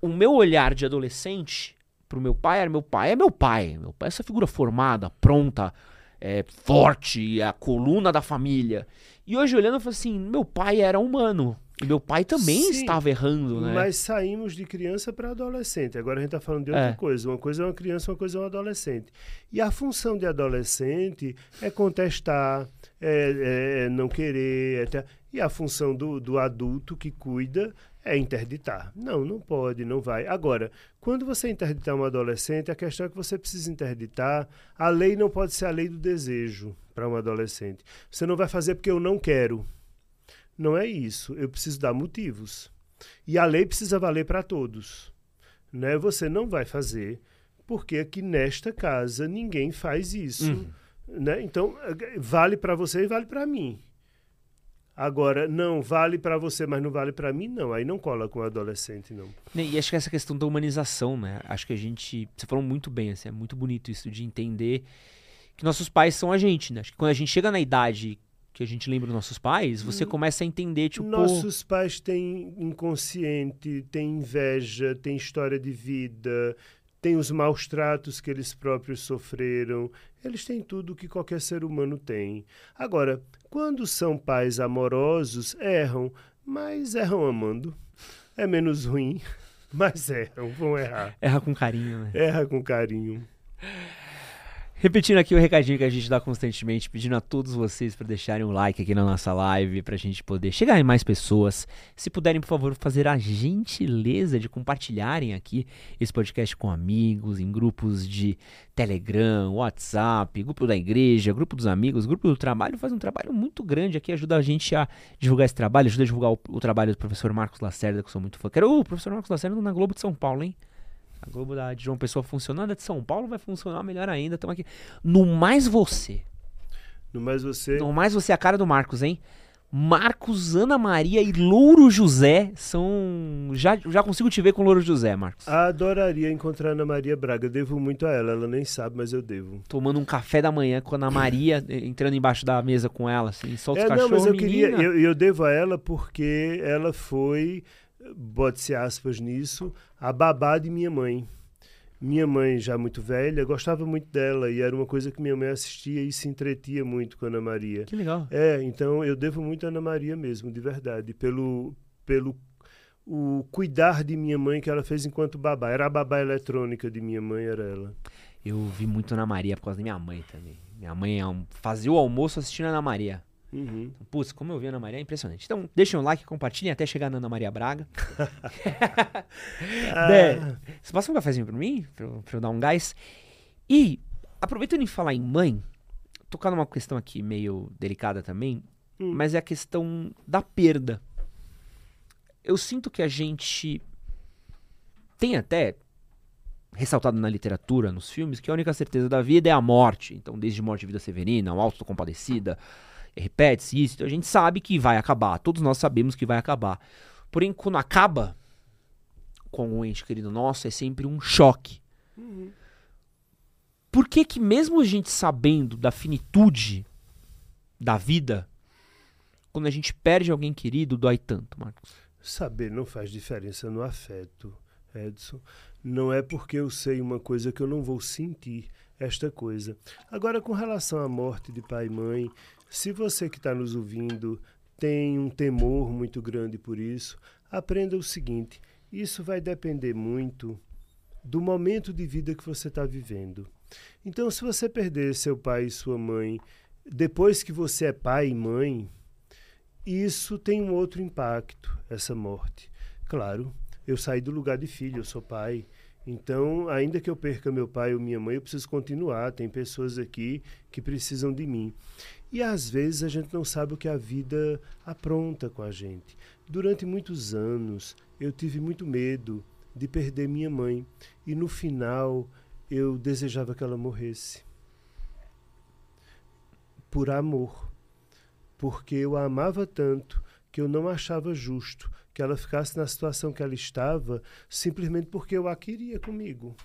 o meu olhar de adolescente pro meu pai era meu pai é meu pai. Meu pai é essa figura formada, pronta, é, forte, a coluna da família. E hoje olhando, eu falo assim: meu pai era humano. E meu pai também Sim, estava errando, né? Mas saímos de criança para adolescente. Agora a gente está falando de outra é. coisa. Uma coisa é uma criança, uma coisa é um adolescente. E a função de adolescente é contestar, é, é não querer. É e a função do, do adulto que cuida é interditar. Não, não pode, não vai. Agora, quando você interditar um adolescente, a questão é que você precisa interditar. A lei não pode ser a lei do desejo para um adolescente. Você não vai fazer porque eu não quero. Não é isso. Eu preciso dar motivos. E a lei precisa valer para todos. Né? Você não vai fazer porque aqui nesta casa ninguém faz isso. Hum. Né? Então, vale para você e vale para mim. Agora, não, vale para você, mas não vale para mim, não. Aí não cola com o adolescente, não. E acho que essa questão da humanização, né? Acho que a gente. Você falou muito bem, assim, é muito bonito isso de entender que nossos pais são a gente, né? Acho que quando a gente chega na idade que a gente lembra dos nossos pais, você hum. começa a entender, tipo. Nossos pais têm inconsciente, têm inveja, têm história de vida, têm os maus tratos que eles próprios sofreram. Eles têm tudo que qualquer ser humano tem. Agora, quando são pais amorosos, erram, mas erram amando. É menos ruim, mas erram, vão errar. Erra com carinho, né? Erra com carinho. Repetindo aqui o recadinho que a gente dá constantemente, pedindo a todos vocês para deixarem um like aqui na nossa live, para a gente poder chegar em mais pessoas. Se puderem, por favor, fazer a gentileza de compartilharem aqui esse podcast com amigos, em grupos de Telegram, WhatsApp, grupo da igreja, grupo dos amigos, grupo do trabalho. Faz um trabalho muito grande aqui, ajuda a gente a divulgar esse trabalho, ajuda a divulgar o, o trabalho do professor Marcos Lacerda, que eu sou muito fã. Quero o professor Marcos Lacerda na Globo de São Paulo, hein? A Globo da, de João Pessoa funcionando, a de São Paulo vai funcionar melhor ainda. Estamos aqui. No Mais Você. No Mais Você. No Mais Você, a cara do Marcos, hein? Marcos, Ana Maria e Louro José são. Já, já consigo te ver com Louro José, Marcos. Adoraria encontrar a Ana Maria Braga. Devo muito a ela, ela nem sabe, mas eu devo. Tomando um café da manhã com a Ana Maria, entrando embaixo da mesa com ela, assim, solta é, os cachorros. Não, mas eu menina. queria. Eu, eu devo a ela porque ela foi bote-se aspas nisso, a babá de minha mãe. Minha mãe, já muito velha, gostava muito dela e era uma coisa que minha mãe assistia e se entretia muito com a Ana Maria. Que legal. É, então eu devo muito a Ana Maria mesmo, de verdade, pelo, pelo o cuidar de minha mãe que ela fez enquanto babá. Era a babá eletrônica de minha mãe, era ela. Eu vi muito Ana Maria por causa da minha mãe também. Minha mãe fazia o almoço assistindo a Ana Maria. Uhum. Putz, como eu vi a Ana Maria, é impressionante. Então, deixem um like, compartilhem até chegar na Ana Maria Braga. ah. Você passa um cafezinho pra mim? Pra, pra, eu dar um gás? E, aproveitando em falar em mãe, tocar numa questão aqui meio delicada também, hum. mas é a questão da perda. Eu sinto que a gente tem até ressaltado na literatura, nos filmes, que a única certeza da vida é a morte. Então, desde Morte e Vida Severina, o Alto Compadecida, repete-se isso, então a gente sabe que vai acabar, todos nós sabemos que vai acabar. Porém, quando acaba com um ente querido nosso, é sempre um choque. Uhum. Por que que mesmo a gente sabendo da finitude da vida, quando a gente perde alguém querido, dói tanto, Marcos? Saber não faz diferença no afeto, Edson. Não é porque eu sei uma coisa que eu não vou sentir esta coisa. Agora, com relação à morte de pai e mãe, se você que está nos ouvindo tem um temor muito grande por isso, aprenda o seguinte: isso vai depender muito do momento de vida que você está vivendo. Então, se você perder seu pai e sua mãe depois que você é pai e mãe, isso tem um outro impacto, essa morte. Claro, eu saí do lugar de filho, eu sou pai. Então, ainda que eu perca meu pai ou minha mãe, eu preciso continuar. Tem pessoas aqui que precisam de mim. E às vezes a gente não sabe o que a vida apronta com a gente. Durante muitos anos eu tive muito medo de perder minha mãe e no final eu desejava que ela morresse. Por amor. Porque eu a amava tanto que eu não achava justo que ela ficasse na situação que ela estava simplesmente porque eu a queria comigo.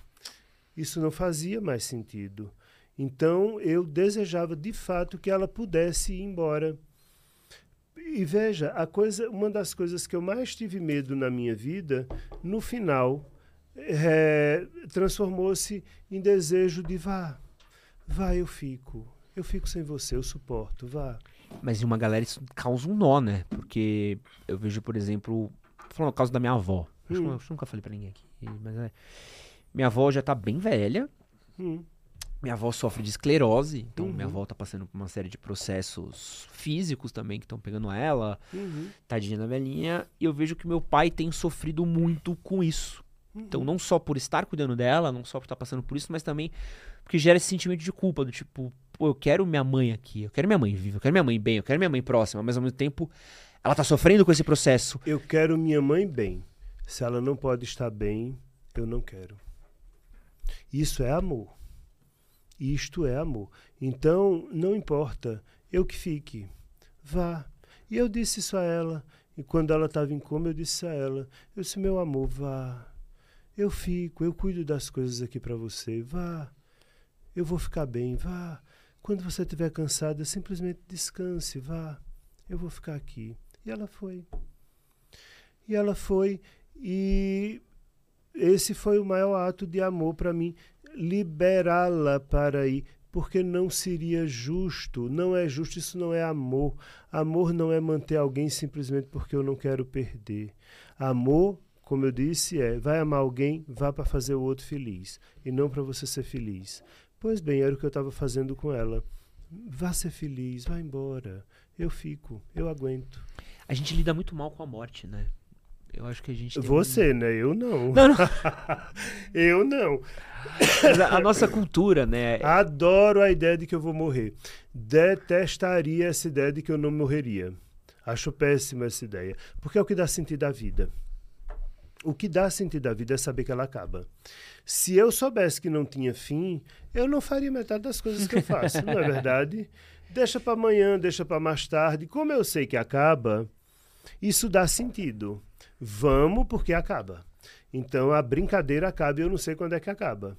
Isso não fazia mais sentido. Então eu desejava de fato que ela pudesse ir embora. E veja, a coisa, uma das coisas que eu mais tive medo na minha vida, no final, é, transformou-se em desejo de vá, vá, eu fico, eu fico sem você, eu suporto, vá. Mas em uma galera isso causa um nó, né? Porque eu vejo, por exemplo, falando no caso da minha avó. Acho que Hum. eu acho que nunca falei pra ninguém aqui. Mas é. Minha avó já tá bem velha. Hum. Minha avó sofre de esclerose. Então, minha Uhum. avó tá passando por uma série de processos físicos também que estão pegando ela. Uhum. Tadinha da velhinha. E eu vejo que meu pai tem sofrido muito com isso. Então, não só por estar cuidando dela, não só por estar passando por isso, mas também porque gera esse sentimento de culpa, do tipo, pô, eu quero minha mãe aqui, eu quero minha mãe viva, eu quero minha mãe bem, eu quero minha mãe próxima, mas ao mesmo tempo ela tá sofrendo com esse processo. Eu quero minha mãe bem. Se ela não pode estar bem, eu não quero. Isso é amor. Isto é amor. Então, não importa, eu que fique. Vá. E eu disse isso a ela. E quando ela estava em coma, eu disse a ela: Eu disse, meu amor, vá. Eu fico, eu cuido das coisas aqui para você. Vá. Eu vou ficar bem, vá. Quando você estiver cansada, simplesmente descanse, vá. Eu vou ficar aqui. E ela foi. E ela foi, e esse foi o maior ato de amor para mim, liberá-la para ir, porque não seria justo, não é justo, isso não é amor. Amor não é manter alguém simplesmente porque eu não quero perder. Amor, como eu disse, é vai amar alguém, vá para fazer o outro feliz, e não para você ser feliz. Pois bem, era o que eu estava fazendo com ela. Vá ser feliz, vá embora. Eu fico, eu aguento. A gente lida muito mal com a morte, né? Eu acho que a gente. tem um- Você, né? Eu não. Não, não. eu não. A, a nossa cultura, né? Adoro a ideia de que eu vou morrer. Detestaria essa ideia de que eu não morreria. Acho péssima essa ideia. Porque é o que dá sentido à vida. O que dá sentido à vida é saber que ela acaba. Se eu soubesse que não tinha fim, eu não faria metade das coisas que eu faço, não é verdade? Deixa para amanhã, deixa para mais tarde. Como eu sei que acaba, isso dá sentido. Vamos porque acaba. Então a brincadeira acaba e eu não sei quando é que acaba.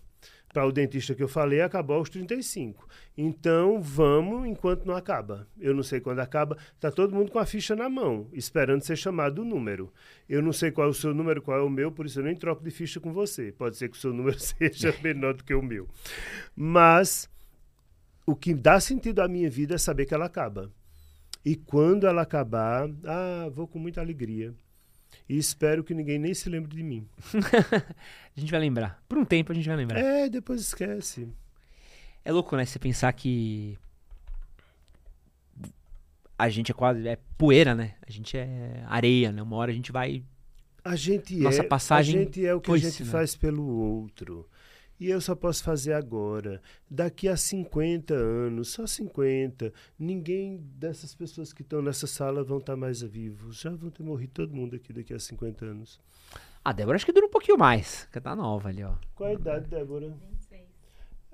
Para o dentista que eu falei, acabou aos 35. Então vamos enquanto não acaba. Eu não sei quando acaba. Está todo mundo com a ficha na mão, esperando ser chamado o número. Eu não sei qual é o seu número, qual é o meu, por isso eu nem troco de ficha com você. Pode ser que o seu número seja menor do que o meu. Mas o que dá sentido à minha vida é saber que ela acaba. E quando ela acabar, ah, vou com muita alegria. E espero que ninguém nem se lembre de mim. A gente vai lembrar. Por um tempo a gente vai lembrar. É, depois esquece. É louco, né? Você pensar que. A gente é quase. É poeira, né? A gente é areia, né? Uma hora a gente vai. A gente Nossa é, passagem a gente é o que a gente né? faz pelo outro. E eu só posso fazer agora. Daqui a 50 anos, só 50, ninguém dessas pessoas que estão nessa sala vão estar mais vivos. Já vão ter morrido todo mundo aqui daqui a 50 anos. A Débora acho que dura um pouquinho mais. Que tá nova ali, ó. Qual a idade, Débora?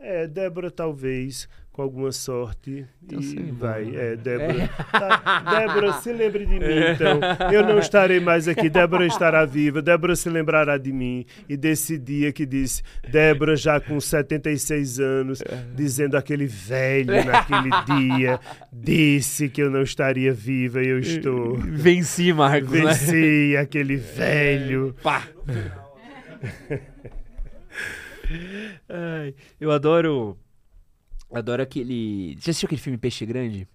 26. É, Débora talvez, com alguma sorte. Então, e sim, vai. bom. É, Débora. Tá, Débora, se lembre de mim, então. Eu não estarei mais aqui. Débora estará viva. Débora se lembrará de mim e desse dia que disse. Débora, já com 76 anos, dizendo aquele velho naquele dia, disse que eu não estaria viva e eu estou. Venci, Marcos, né? Venci aquele velho. Pá! Ai, eu adoro. Adoro aquele. Você assistiu aquele filme Peixe Grande?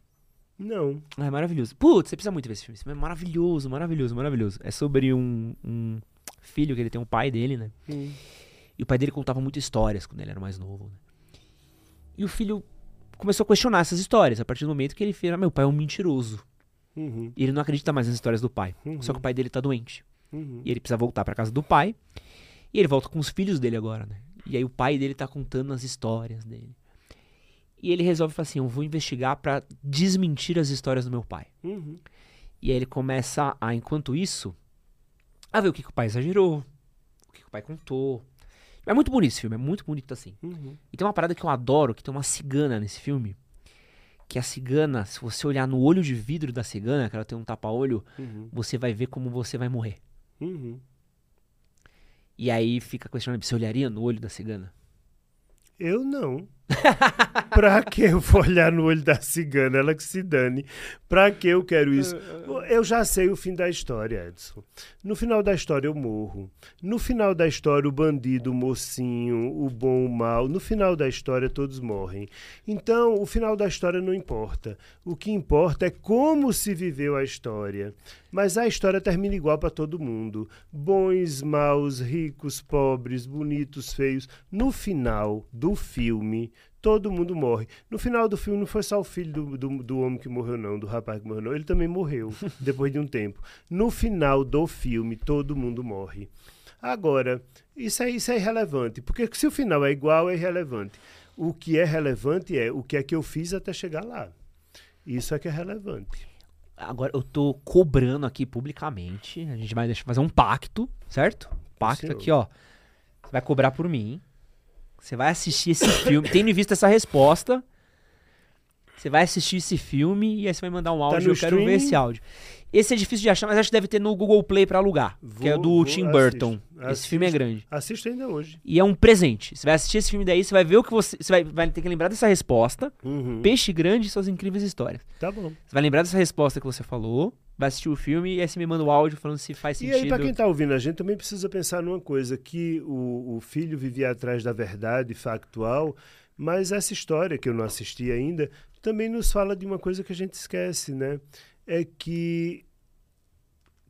Não. Ah, é maravilhoso. Putz, você precisa muito ver esse filme. Esse filme é maravilhoso, maravilhoso, maravilhoso. É sobre um, um filho que ele tem um pai dele, né? Hum. E o pai dele contava muitas histórias quando ele era mais novo. Né? E o filho começou a questionar essas histórias a partir do momento que ele fez: ah, meu pai é um mentiroso. Uhum. E ele não acredita mais nas histórias do pai. Uhum. Só que o pai dele tá doente. Uhum. E ele precisa voltar pra casa do pai. E ele volta com os filhos dele agora, né? E aí o pai dele tá contando as histórias dele. E ele resolve falar assim: eu vou investigar pra desmentir as histórias do meu pai. Uhum. E aí ele começa a, enquanto isso, a ver o que, que o pai exagerou, o que, que o pai contou. É muito bonito esse filme, é muito bonito assim. Uhum. E tem uma parada que eu adoro, que tem uma cigana nesse filme. Que a cigana, se você olhar no olho de vidro da cigana, que ela tem um tapa-olho, Uhum. você vai ver como você vai morrer. Uhum. E aí fica questionando, você olharia no olho da cigana? Eu não. pra que eu vou olhar no olho da cigana? Ela que se dane. Pra que eu quero isso? Eu já sei o fim da história, Edson. No final da história eu morro. No final da história o bandido, o mocinho, o bom, o mal. No final da história todos morrem. Então o final da história não importa. O que importa é como se viveu a história. Mas a história termina igual para todo mundo: bons, maus, ricos, pobres, bonitos, feios. No final do filme, todo mundo morre. No final do filme, não foi só o filho do, do, do, homem que morreu, não, do rapaz que morreu, não. Ele também morreu depois de um tempo. No final do filme, todo mundo morre. Agora, isso é, isso é irrelevante, porque se o final é igual, é irrelevante. O que é relevante é o que é que eu fiz até chegar lá. Isso é que é relevante. Agora eu tô cobrando aqui publicamente. A gente vai fazer um pacto, certo? Pacto aqui, ó. Você vai cobrar por mim. Você vai assistir esse filme. Tendo em vista essa resposta, você vai assistir esse filme e aí você vai mandar um tá áudio. Tá eu quero ver esse áudio. Esse é difícil de achar, mas acho que deve ter no Google Play para alugar. Vou, que é do vou, Tim Burton. Assisto, esse filme é grande. Assisto ainda hoje. E é um presente. Você vai assistir esse filme daí, você vai ver o que você. Você vai, vai ter que lembrar dessa resposta. Uhum. Peixe grande e suas incríveis histórias. Tá bom. Você vai lembrar dessa resposta que você falou. Vai assistir o filme e aí você me manda o áudio falando se faz sentido. E aí, pra quem tá ouvindo a gente, também precisa pensar numa coisa: que o, o filho vivia atrás da verdade factual, mas essa história, que eu não assisti ainda, também nos fala de uma coisa que a gente esquece, né? É que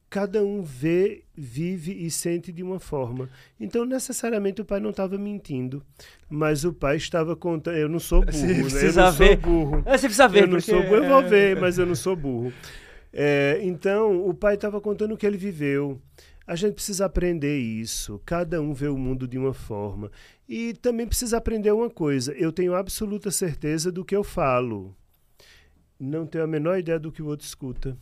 cada um vê, vive e sente de uma forma. Então, necessariamente, o pai não estava mentindo, mas o pai estava contando. Eu não sou burro, você né? Precisa eu não ver. sou burro. Você precisa ver. Eu não sou burro. Eu vou ver, mas eu não sou burro. É, então, o pai estava contando o que ele viveu. A gente precisa aprender isso. Cada um vê o mundo de uma forma. E também precisa aprender uma coisa. Eu tenho absoluta certeza do que eu falo. Não tenho a menor ideia do que o outro escuta.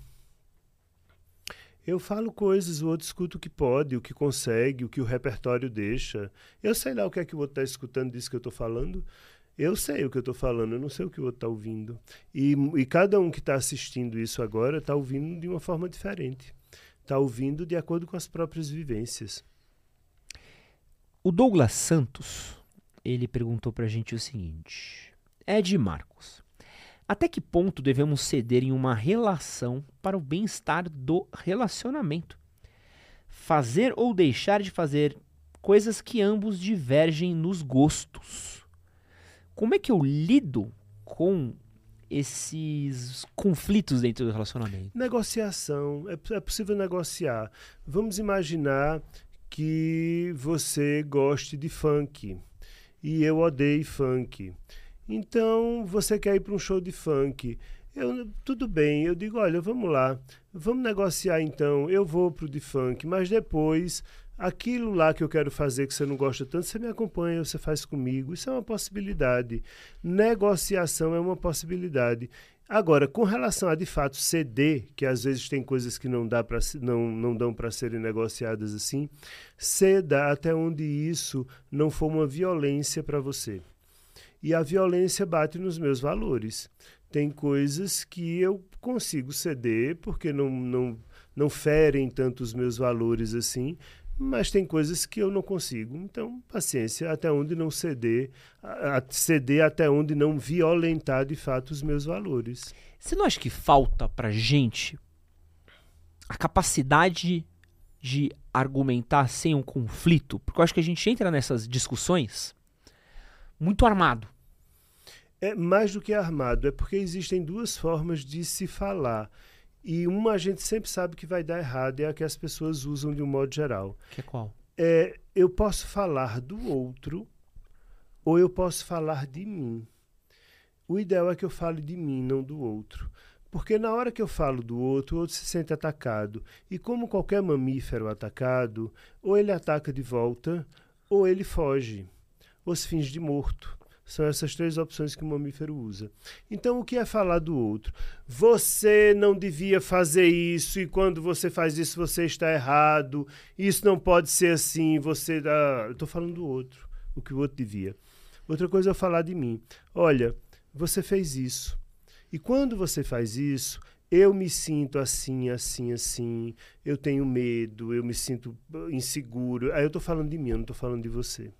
Eu falo coisas, o outro escuta o que pode, o que consegue, o que o repertório deixa. Eu sei lá o que é que o outro está escutando disso que eu estou falando. Eu sei o que eu estou falando, eu não sei o que o outro está ouvindo. E, e cada um que está assistindo isso agora está ouvindo de uma forma diferente. Está ouvindo de acordo com as próprias vivências. O Douglas Santos, ele perguntou para a gente o seguinte. Ed Marcos, até que ponto devemos ceder em uma relação para o bem-estar do relacionamento? Fazer ou deixar de fazer coisas que ambos divergem nos gostos. Como é que eu lido com esses conflitos dentro do relacionamento? Negociação. É, é possível negociar. Vamos imaginar que você goste de funk e eu odeio funk. Então, você quer ir para um show de funk. Eu, tudo bem, eu digo, olha, vamos lá, vamos negociar então, eu vou pro de funk, mas depois, aquilo lá que eu quero fazer que você não gosta tanto, você me acompanha, você faz comigo, isso é uma possibilidade. Negociação é uma possibilidade. Agora, com relação a de fato ceder, que às vezes tem coisas que não, dá pra, não, não dão para serem negociadas assim, ceda até onde isso não for uma violência para você. E a violência bate nos meus valores. Tem coisas que eu consigo ceder porque não, não, não ferem tanto os meus valores assim, mas tem coisas que eu não consigo. Então, paciência, até onde não ceder, a, a ceder até onde não violentar de fato os meus valores. Você não acha que falta pra gente a capacidade de argumentar sem um conflito? Porque eu acho que a gente entra nessas discussões muito armado. É mais do que armado, é porque existem duas formas de se falar. E uma a gente sempre sabe que vai dar errado, é a que as pessoas usam de um modo geral. Que é qual? É, eu posso falar do outro ou eu posso falar de mim. O ideal é que eu fale de mim, não do outro. Porque na hora que eu falo do outro, o outro se sente atacado. E como qualquer mamífero atacado, ou ele ataca de volta, ou ele foge, ou se finge de morto. São essas três opções que o mamífero usa. Então, o que é falar do outro? Você não devia fazer isso, e quando você faz isso, você está errado. Isso não pode ser assim. Você. Ah, eu estou falando do outro, o que o outro devia. Outra coisa é falar de mim. Olha, você fez isso. E quando você faz isso, eu me sinto assim, assim, assim. Eu tenho medo, eu me sinto inseguro. Aí eu estou falando de mim, eu não estou falando de você.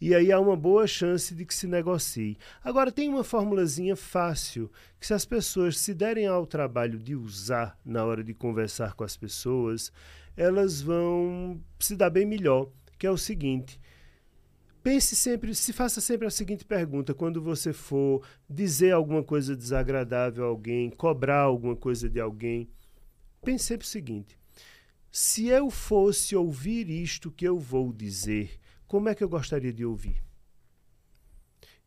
E aí há uma boa chance de que se negocie. Agora, tem uma formulazinha fácil que, se as pessoas se derem ao trabalho de usar na hora de conversar com as pessoas, elas vão se dar bem melhor, que é o seguinte. Pense sempre, se faça sempre a seguinte pergunta: quando você for dizer alguma coisa desagradável a alguém, cobrar alguma coisa de alguém, pense sempre o seguinte: se eu fosse ouvir isto que eu vou dizer, como é que eu gostaria de ouvir?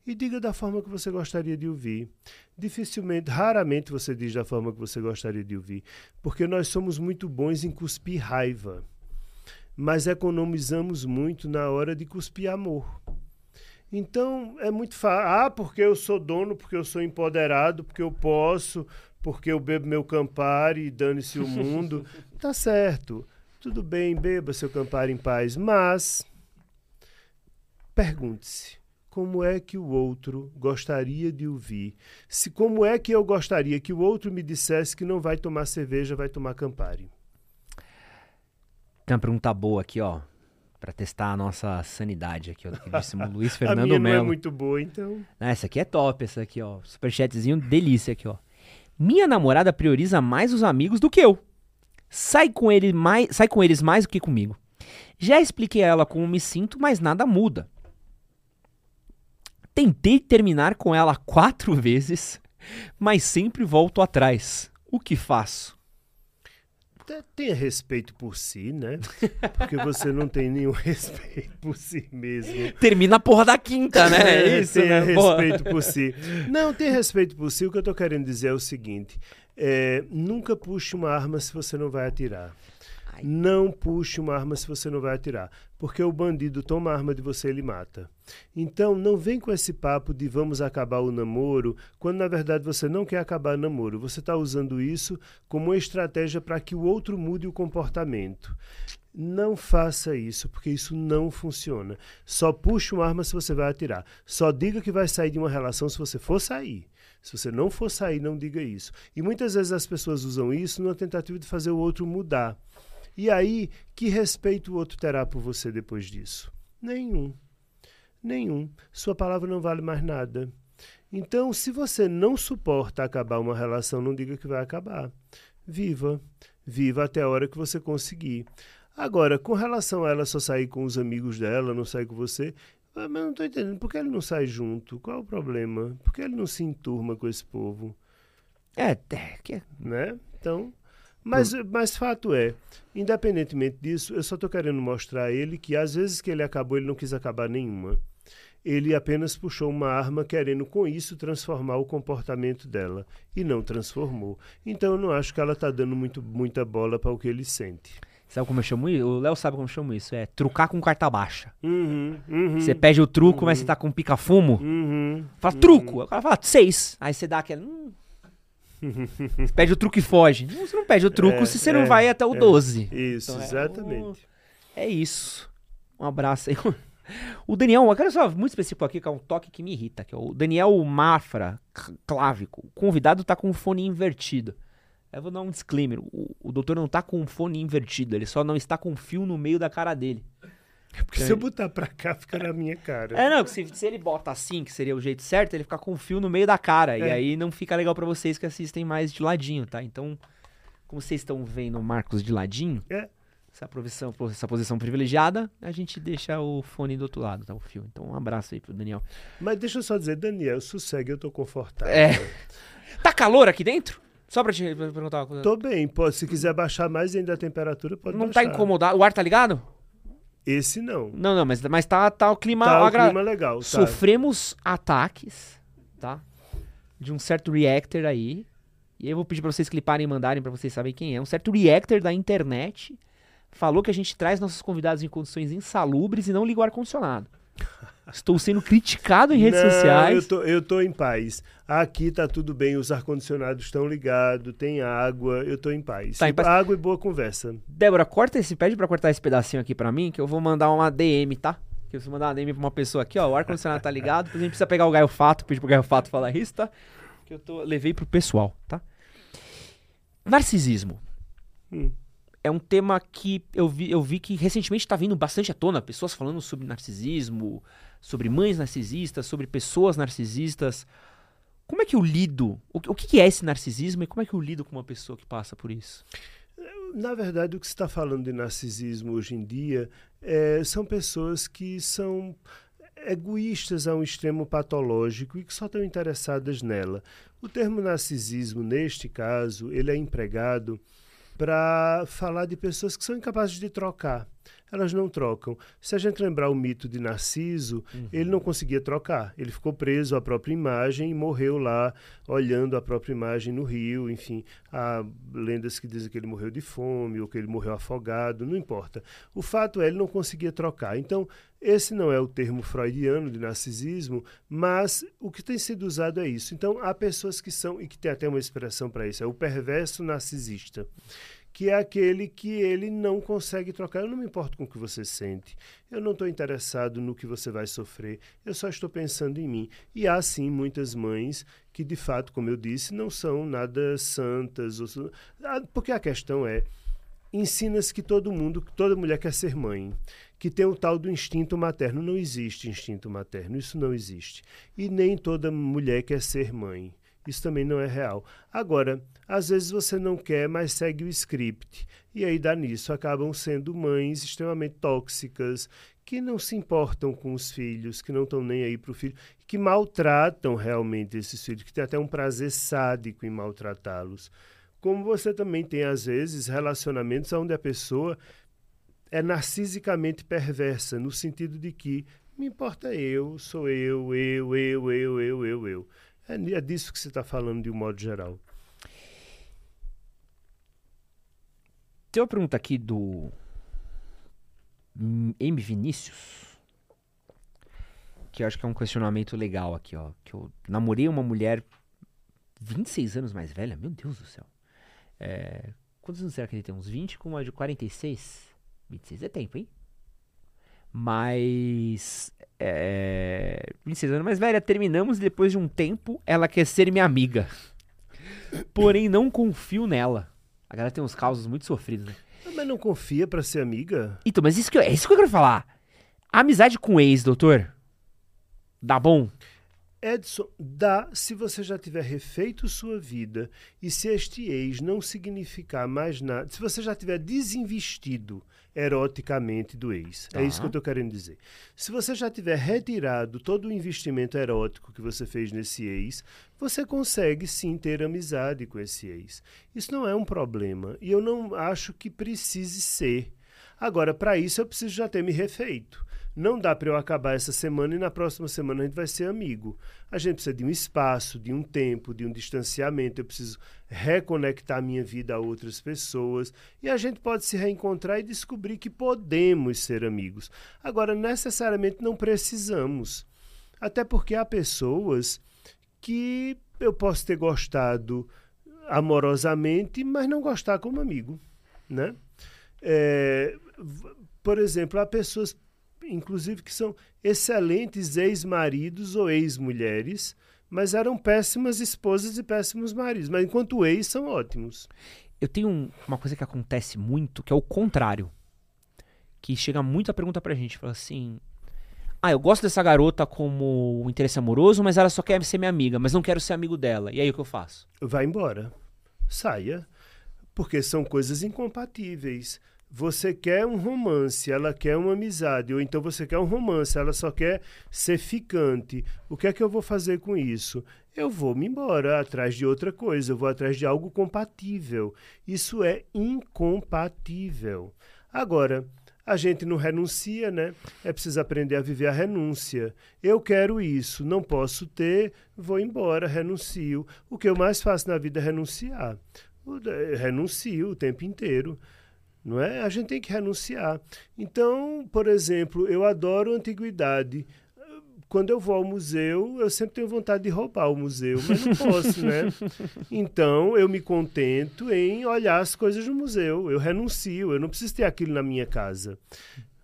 E diga da forma que você gostaria de ouvir. Dificilmente, raramente você diz da forma que você gostaria de ouvir, porque nós somos muito bons em cuspir raiva, mas economizamos muito na hora de cuspir amor. Então é muito fácil. Ah, porque eu sou dono, porque eu sou empoderado, porque eu posso, porque eu bebo meu Campari e dane-se o mundo. tá certo. Tudo bem, beba seu Campari em paz, mas Pergunte-se: como é que o outro gostaria de ouvir? Se como é que eu gostaria que o outro me dissesse que não vai tomar cerveja, vai tomar Campari? Tem uma pergunta boa aqui, ó, para testar a nossa sanidade aqui, ó, do queridíssimo Luiz Fernando a minha não é muito boa, então. Ah, essa aqui é top, essa aqui, ó. Superchatzinho delícia aqui, ó. Minha namorada prioriza mais os amigos do que eu. Sai com, ele mais, sai com eles mais do que comigo. Já expliquei a ela como me sinto, mas nada muda. Tentei terminar com ela quatro vezes, mas sempre volto atrás. O que faço? Tenha respeito por si, né? Porque você não tem nenhum respeito por si mesmo. Termina a porra da quinta, né? É, isso, tenha né? respeito por si. Não, tenha respeito por si. O que eu tô querendo dizer é o seguinte: é, nunca puxe uma arma se você não vai atirar. Ai. Não puxe uma arma se você não vai atirar. Porque o bandido toma a arma de você e ele mata. Então, não vem com esse papo de vamos acabar o namoro, quando na verdade você não quer acabar o namoro. Você está usando isso como uma estratégia para que o outro mude o comportamento. Não faça isso, porque isso não funciona. Só puxe uma arma se você vai atirar. Só diga que vai sair de uma relação se você for sair. Se você não for sair, não diga isso. E muitas vezes as pessoas usam isso na tentativa de fazer o outro mudar. E aí, que respeito o outro terá por você depois disso? Nenhum. Nenhum. Sua palavra não vale mais nada. Então, se você não suporta acabar uma relação, não diga que vai acabar. Viva. Viva até a hora que você conseguir. Agora, com relação a ela só sair com os amigos dela, não sair com você, ah, mas não estou entendendo. Por que ele não sai junto? Qual é o problema? Por que ele não se enturma com esse povo? É, é que... Né? Então, mas, mas fato é, independentemente disso, eu só estou querendo mostrar a ele que às vezes que ele acabou, ele não quis acabar nenhuma. Ele apenas puxou uma arma querendo com isso transformar o comportamento dela e não transformou. Então eu não acho que ela está dando muito, muita bola para o que ele sente. Sabe como eu chamo isso? O Léo sabe como eu chamo isso. É trucar com carta baixa. Uhum, uhum, você pede o truco, uhum, mas você tá com pica-fumo. Uhum, fala, truco. O cara fala, seis. Aí você dá aquela. Hum, pede o truque e foge. Você não pede o truco é, se você é, não vai até o é, 12. Isso, então, exatamente. É, isso. Um abraço aí. O Daniel, eu quero só muito específico aqui, que é um toque que me irrita, que é o Daniel Mafra, Clávico. O convidado tá com o fone invertido. Eu vou dar um disclaimer. O, o doutor não tá com o fone invertido, ele só não está com um fio no meio da cara dele. Porque se eu botar pra cá, fica na minha cara. É, não, se, se ele bota assim, que seria o jeito certo, ele fica com o fio no meio da cara. É. E aí não fica legal para vocês que assistem mais de ladinho, tá? Então, como vocês estão vendo o Marcos de ladinho, é. essa, posição, essa posição privilegiada, a gente deixa o fone do outro lado, tá? O fio. Então, um abraço aí pro Daniel. Mas deixa eu só dizer, Daniel, sossegue, eu tô confortável. É. Tá calor aqui dentro? Só pra te perguntar uma coisa. Tô bem, pode, se quiser baixar mais ainda a temperatura, pode Não baixar. tá incomodado? O ar tá ligado? Esse não. Não, não, mas, mas tá, tá o clima... Tá agra... o clima legal. Tá. Sofremos ataques, tá? De um certo reactor aí. E eu vou pedir pra vocês cliparem e mandarem pra vocês saberem quem é. Um certo reactor da internet falou que a gente traz nossos convidados em condições insalubres e não liga o ar-condicionado. Estou sendo criticado em redes não, sociais. Eu tô, eu tô em paz. Aqui tá tudo bem, os ar-condicionados estão ligados, tem água, eu tô em paz. Tá em paz. Água e boa conversa. Débora, corta esse, pede pra cortar esse pedacinho aqui pra mim, que eu vou mandar uma DM, tá? Que eu vou mandar uma DM pra uma pessoa aqui, ó. O ar-condicionado tá ligado, depois a gente precisa pegar o Gaio Fato, pedir pro Gaio Fato falar isso, tá? Que eu tô, levei pro pessoal, tá? Narcisismo. Hum. é um tema que eu vi, eu vi que recentemente está vindo bastante à tona. Pessoas falando sobre narcisismo, sobre mães narcisistas, sobre pessoas narcisistas. Como é que eu lido? O, que é esse narcisismo e como é que eu lido com uma pessoa que passa por isso? Na verdade, o que se está falando de narcisismo hoje em dia é, são pessoas que são egoístas a um extremo patológico e que só estão interessadas nela. O termo narcisismo, neste caso, ele é empregado para falar de pessoas que são incapazes de trocar. Elas não trocam. Se a gente lembrar o mito de Narciso, uhum. ele não conseguia trocar. Ele ficou preso à própria imagem e morreu lá, olhando a própria imagem no rio. Enfim, há lendas que dizem que ele morreu de fome ou que ele morreu afogado, não importa. O fato é, ele não conseguia trocar. Então, esse não é o termo freudiano de narcisismo, mas o que tem sido usado é isso. Então, há pessoas que são, e que tem até uma expressão para isso, é o perverso narcisista que é aquele que ele não consegue trocar. Eu não me importo com o que você sente. Eu não estou interessado no que você vai sofrer. Eu só estou pensando em mim. E há sim muitas mães que, de fato, como eu disse, não são nada santas. Ou... Ah, porque a questão é ensina-se que todo mundo, toda mulher quer ser mãe, que tem o tal do instinto materno. Não existe instinto materno, isso não existe. E nem toda mulher quer ser mãe. Isso também não é real. Agora, às vezes você não quer, mas segue o script. E aí dá nisso. Acabam sendo mães extremamente tóxicas, que não se importam com os filhos, que não estão nem aí para o filho, que maltratam realmente esses filhos, que tem até um prazer sádico em maltratá-los. Como você também tem, às vezes, relacionamentos onde a pessoa é narcisicamente perversa, no sentido de que me importa eu, sou eu, eu, eu, eu, eu, eu, eu. É, é disso que você está falando de um modo geral. Tem uma pergunta aqui do M. Vinícius, que eu acho que é um questionamento legal aqui, ó. Que eu namorei uma mulher 26 anos mais velha, meu Deus do céu. É, quantos anos será que ele tem? Uns 20 com uma de 46? 26 é tempo, hein? Mas. É, 26 anos mais velha, terminamos e depois de um tempo ela quer ser minha amiga. Porém, não confio nela. A galera tem uns causos muito sofridos, né? Mas não confia para ser amiga? Então, mas isso que eu, é isso que eu quero falar. A amizade com ex, doutor, dá bom? Edson, dá se você já tiver refeito sua vida e se este ex não significar mais nada, se você já tiver desinvestido eroticamente do ex. É isso que eu estou querendo dizer. Se você já tiver retirado todo o investimento erótico que você fez nesse ex, você consegue sim ter amizade com esse ex. Isso não é um problema e eu não acho que precise ser. Agora, para isso eu preciso já ter me refeito. Não dá para eu acabar essa semana e na próxima semana a gente vai ser amigo. A gente precisa de um espaço, de um tempo, de um distanciamento. Eu preciso reconectar minha vida a outras pessoas. E a gente pode se reencontrar e descobrir que podemos ser amigos. Agora, necessariamente não precisamos. Até porque há pessoas que eu posso ter gostado amorosamente, mas não gostar como amigo, né? É, por exemplo, há pessoas inclusive que são excelentes ex-maridos ou ex-mulheres, mas eram péssimas esposas e péssimos maridos. Mas enquanto ex, são ótimos. Eu tenho um, uma coisa que acontece muito, que é o contrário. Que chega muito a pergunta pra gente, fala assim... Ah, eu gosto dessa garota como um interesse amoroso, mas ela só quer ser minha amiga, mas não quero ser amigo dela. E aí o que eu faço? Vai embora. Saia. Porque são coisas incompatíveis. Você quer um romance, ela quer uma amizade, ou então você quer um romance, ela só quer ser ficante. O que é que eu vou fazer com isso? Eu vou me embora atrás de outra coisa, eu vou atrás de algo compatível. Isso é incompatível. Agora, a gente não renuncia, né? É preciso aprender a viver a renúncia. Eu quero isso, não posso ter, vou embora, renuncio. O que eu mais faço na vida é renunciar. renuncio o tempo inteiro não é? A gente tem que renunciar. Então, por exemplo, eu adoro antiguidade. Quando eu vou ao museu, eu sempre tenho vontade de roubar o museu, mas não posso, né? Então, eu me contento em olhar as coisas no museu. Eu renuncio, eu não preciso ter aquilo na minha casa.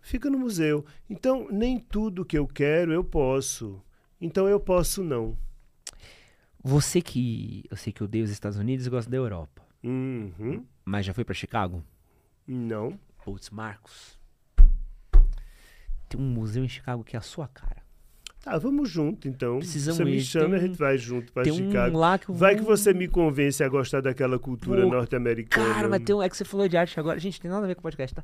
Fica no museu. Então, nem tudo que eu quero eu posso. Então, eu posso não. Você que. Eu sei que odeia os Estados Unidos e gosta da Europa. Uhum. Mas já foi para Chicago? Não. Putz, Marcos. Tem um museu em Chicago que é a sua cara. Tá, vamos junto então. Precisamos você me ir. chama, Tem a gente vai junto pra Chicago. um lá que eu Vai que você me convence a gostar daquela cultura norte-americana. Cara, mas tem um. É que você falou de arte agora. Gente, tem nada a ver com o podcast, tá?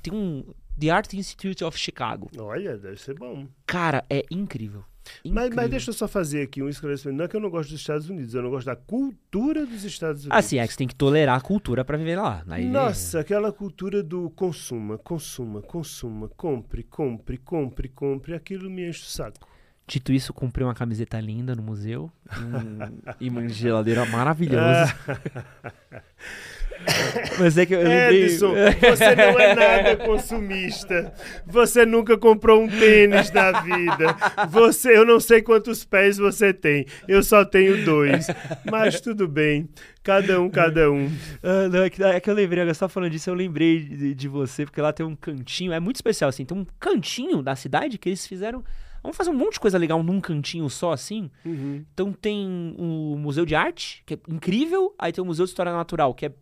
Tem um. The Art Institute of Chicago. Olha, deve ser bom. Cara, é incrível. Mas, mas deixa eu só fazer aqui um esclarecimento. Não é que eu não gosto dos Estados Unidos, eu não gosto da cultura dos Estados Unidos. Assim, é que você tem que tolerar a cultura pra viver lá. Aí, Nossa, aquela cultura do consuma, consuma, consuma, compre, compre, compre, compre, aquilo me enche o saco. Dito isso, comprei uma camiseta linda no museu. Um imã de geladeira maravilhoso. Mas é que eu lembrei... Edson, você não é nada consumista. Você nunca comprou um tênis na vida. Você, eu não sei quantos pés você tem. Eu só tenho dois. Mas tudo bem. Cada um, cada um. Ah, não, é, que, é que eu lembrei, agora só falando disso, eu lembrei de, de você, porque lá tem um cantinho, é muito especial, assim, tem um cantinho da cidade que eles fizeram. Vamos fazer um monte de coisa legal num cantinho só, assim. Uhum. Então tem o Museu de Arte, que é incrível, aí tem o Museu de História Natural, que é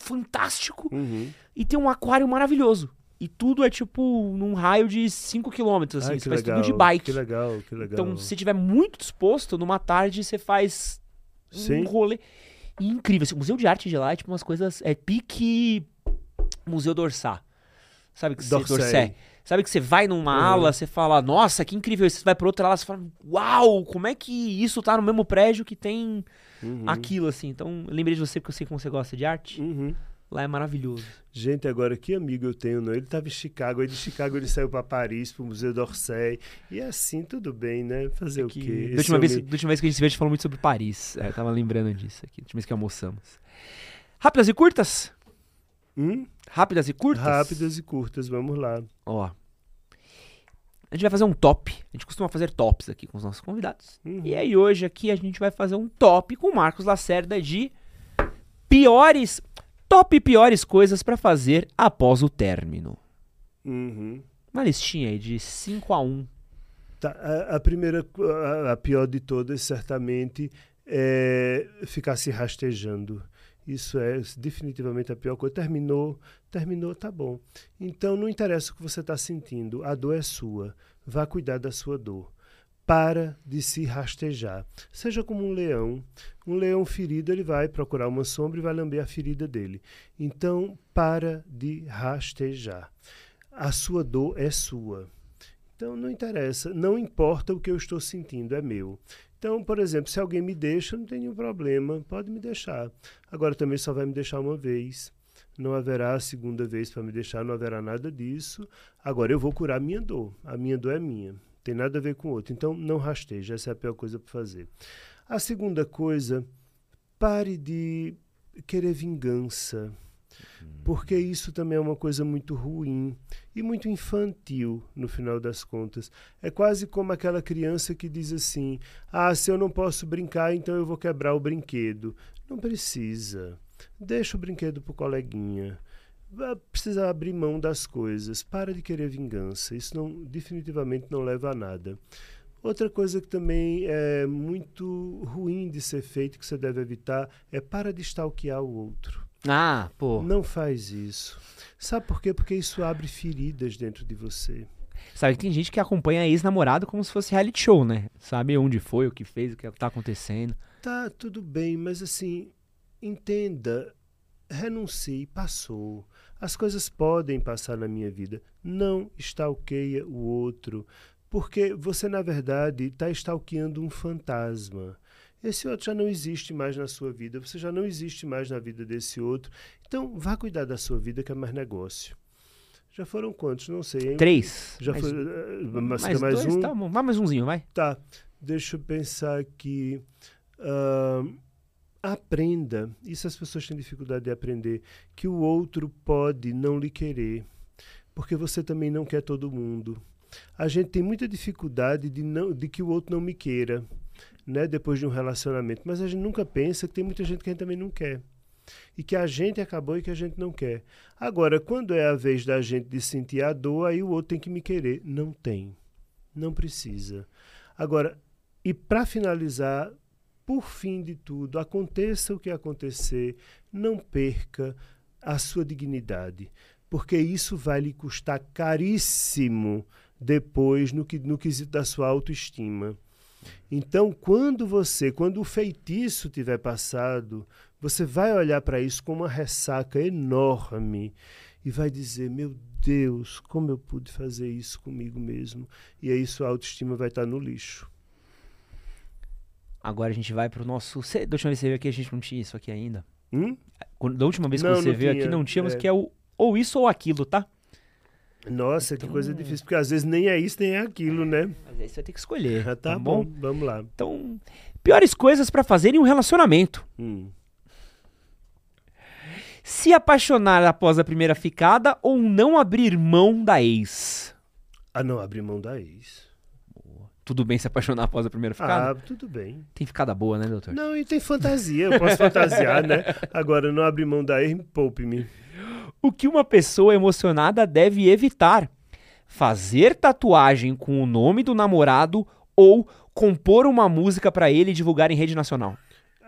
fantástico, Uhum. e tem um aquário maravilhoso. E tudo é tipo num raio de 5 km, assim, Ai, você faz legal, tudo de bike. Que legal, que legal. Então, se tiver muito disposto, numa tarde você faz Sim. um rolê incrível. Assim, o Museu de Arte de lá é tipo umas coisas. É pique Museu d'Orsay. Sabe que você. D'Orsay. D'Orsay. Sabe que você vai numa Uhum. ala, você fala, nossa, que incrível. Aí Você vai pra outra ala, você fala, uau, como é que isso tá no mesmo prédio que tem Uhum. aquilo, assim. Então, lembrei de você porque eu sei como você gosta de arte. Uhum. Lá é maravilhoso. Gente, agora que amigo eu tenho, não? Ele estava em Chicago, aí de Chicago ele saiu para Paris, para o Museu d'Orsay. E assim, tudo bem, né? Fazer Que- o quê? da, última vez, homem- da última vez que a gente se viu, a gente falou muito sobre Paris. É, eu tava lembrando disso aqui. Da última vez que almoçamos. Rápidas e curtas? Hum? Rápidas e curtas? Rápidas e curtas, vamos lá. Ó. A gente vai fazer um top. A gente costuma fazer tops aqui com os nossos convidados. Uhum. E aí hoje aqui a gente vai fazer um top com o Marcos Lacerda de piores, top piores coisas pra fazer após o término. Uhum. Uma listinha aí de 5 a 1. Tá, a, a primeira, a, a pior de todas, certamente, é ficar se rastejando. Isso é definitivamente a pior coisa. Terminou, terminou, tá bom. Então não interessa o que você está sentindo, a dor é sua. Vá cuidar da sua dor. Para de se rastejar. Seja como um leão. Um leão ferido, ele vai procurar uma sombra e vai lamber a ferida dele. Então, para de rastejar. A sua dor é sua. Então não interessa, não importa o que eu estou sentindo, é meu. Então, por exemplo, se alguém me deixa, não tem nenhum problema, pode me deixar. Agora também só vai me deixar uma vez. Não haverá a segunda vez para me deixar, não haverá nada disso. Agora eu vou curar a minha dor. A minha dor é minha. Tem nada a ver com o outro. Então não rasteja, essa é a pior coisa para fazer. A segunda coisa, pare de querer vingança. Porque isso também é uma coisa muito ruim e muito infantil, no final das contas. É quase como aquela criança que diz assim: Ah, se eu não posso brincar, então eu vou quebrar o brinquedo. Não precisa. Deixa o brinquedo pro coleguinha. Vai precisar abrir mão das coisas. Para de querer vingança. Isso não, definitivamente não leva a nada. Outra coisa que também é muito ruim de ser feito, que você deve evitar, é para de stalkear o outro. Ah, pô. Não faz isso. Sabe por quê? Porque isso abre feridas dentro de você. Sabe que tem gente que acompanha ex-namorado como se fosse reality show, né? Sabe onde foi, o que fez, o que tá acontecendo. Tá, tudo bem, mas assim, entenda, renuncie, passou. As coisas podem passar na minha vida. Não stalkeia o outro, porque você, na verdade, está stalkeando um fantasma. Esse outro já não existe mais na sua vida, você já não existe mais na vida desse outro. Então, vá cuidar da sua vida, que é mais negócio. Já foram quantos? Não sei. Hein? Três. Já mais, foi. eh, Mas mais, mais dois, um? Tá bom. Vai mais umzinho, vai. Tá, deixa eu pensar aqui. Ahn, aprenda, isso as pessoas têm dificuldade de aprender, que o outro pode não lhe querer, porque você também não quer todo mundo. A gente tem muita dificuldade de, não, de que o outro não me queira, né, depois de um relacionamento, mas a gente nunca pensa que tem muita gente que a gente também não quer. E que a gente acabou e que a gente não quer. Agora, quando é a vez da gente de sentir a dor, aí o outro tem que me querer. Não tem. Não precisa. Agora, e para finalizar, por fim de tudo, aconteça o que acontecer, não perca a sua dignidade, porque isso vai lhe custar caríssimo depois no, que, no quesito da sua autoestima. Então, quando você, quando o feitiço tiver passado, você vai olhar para isso com uma ressaca enorme e vai dizer: Meu Deus, como eu pude fazer isso comigo mesmo? E aí sua autoestima vai estar no lixo. Agora a gente vai pro nosso. Da última vez que você veio aqui, a gente não tinha isso aqui ainda. Hum? Da última vez que não, você veio tinha, aqui, não tínhamos, é... que é o ou isso ou aquilo, tá? Nossa, então... que coisa difícil, porque às vezes nem é isso, nem é aquilo, né? Às vezes você vai ter que escolher. Ah, tá, tá bom? bom? vamos lá. Então, piores coisas para fazer em um relacionamento. Hum. Se apaixonar após a primeira ficada ou não abrir mão da ex? Ah, não abrir mão da ex. Tudo bem se apaixonar após a primeira ficada? Ah, tudo bem. Tem ficada boa, né, doutor? Não, e tem fantasia, eu posso fantasiar, né? Agora, não abrir mão da ex, poupe-me. O que uma pessoa emocionada deve evitar? Fazer tatuagem com o nome do namorado ou compor uma música para ele e divulgar em rede nacional?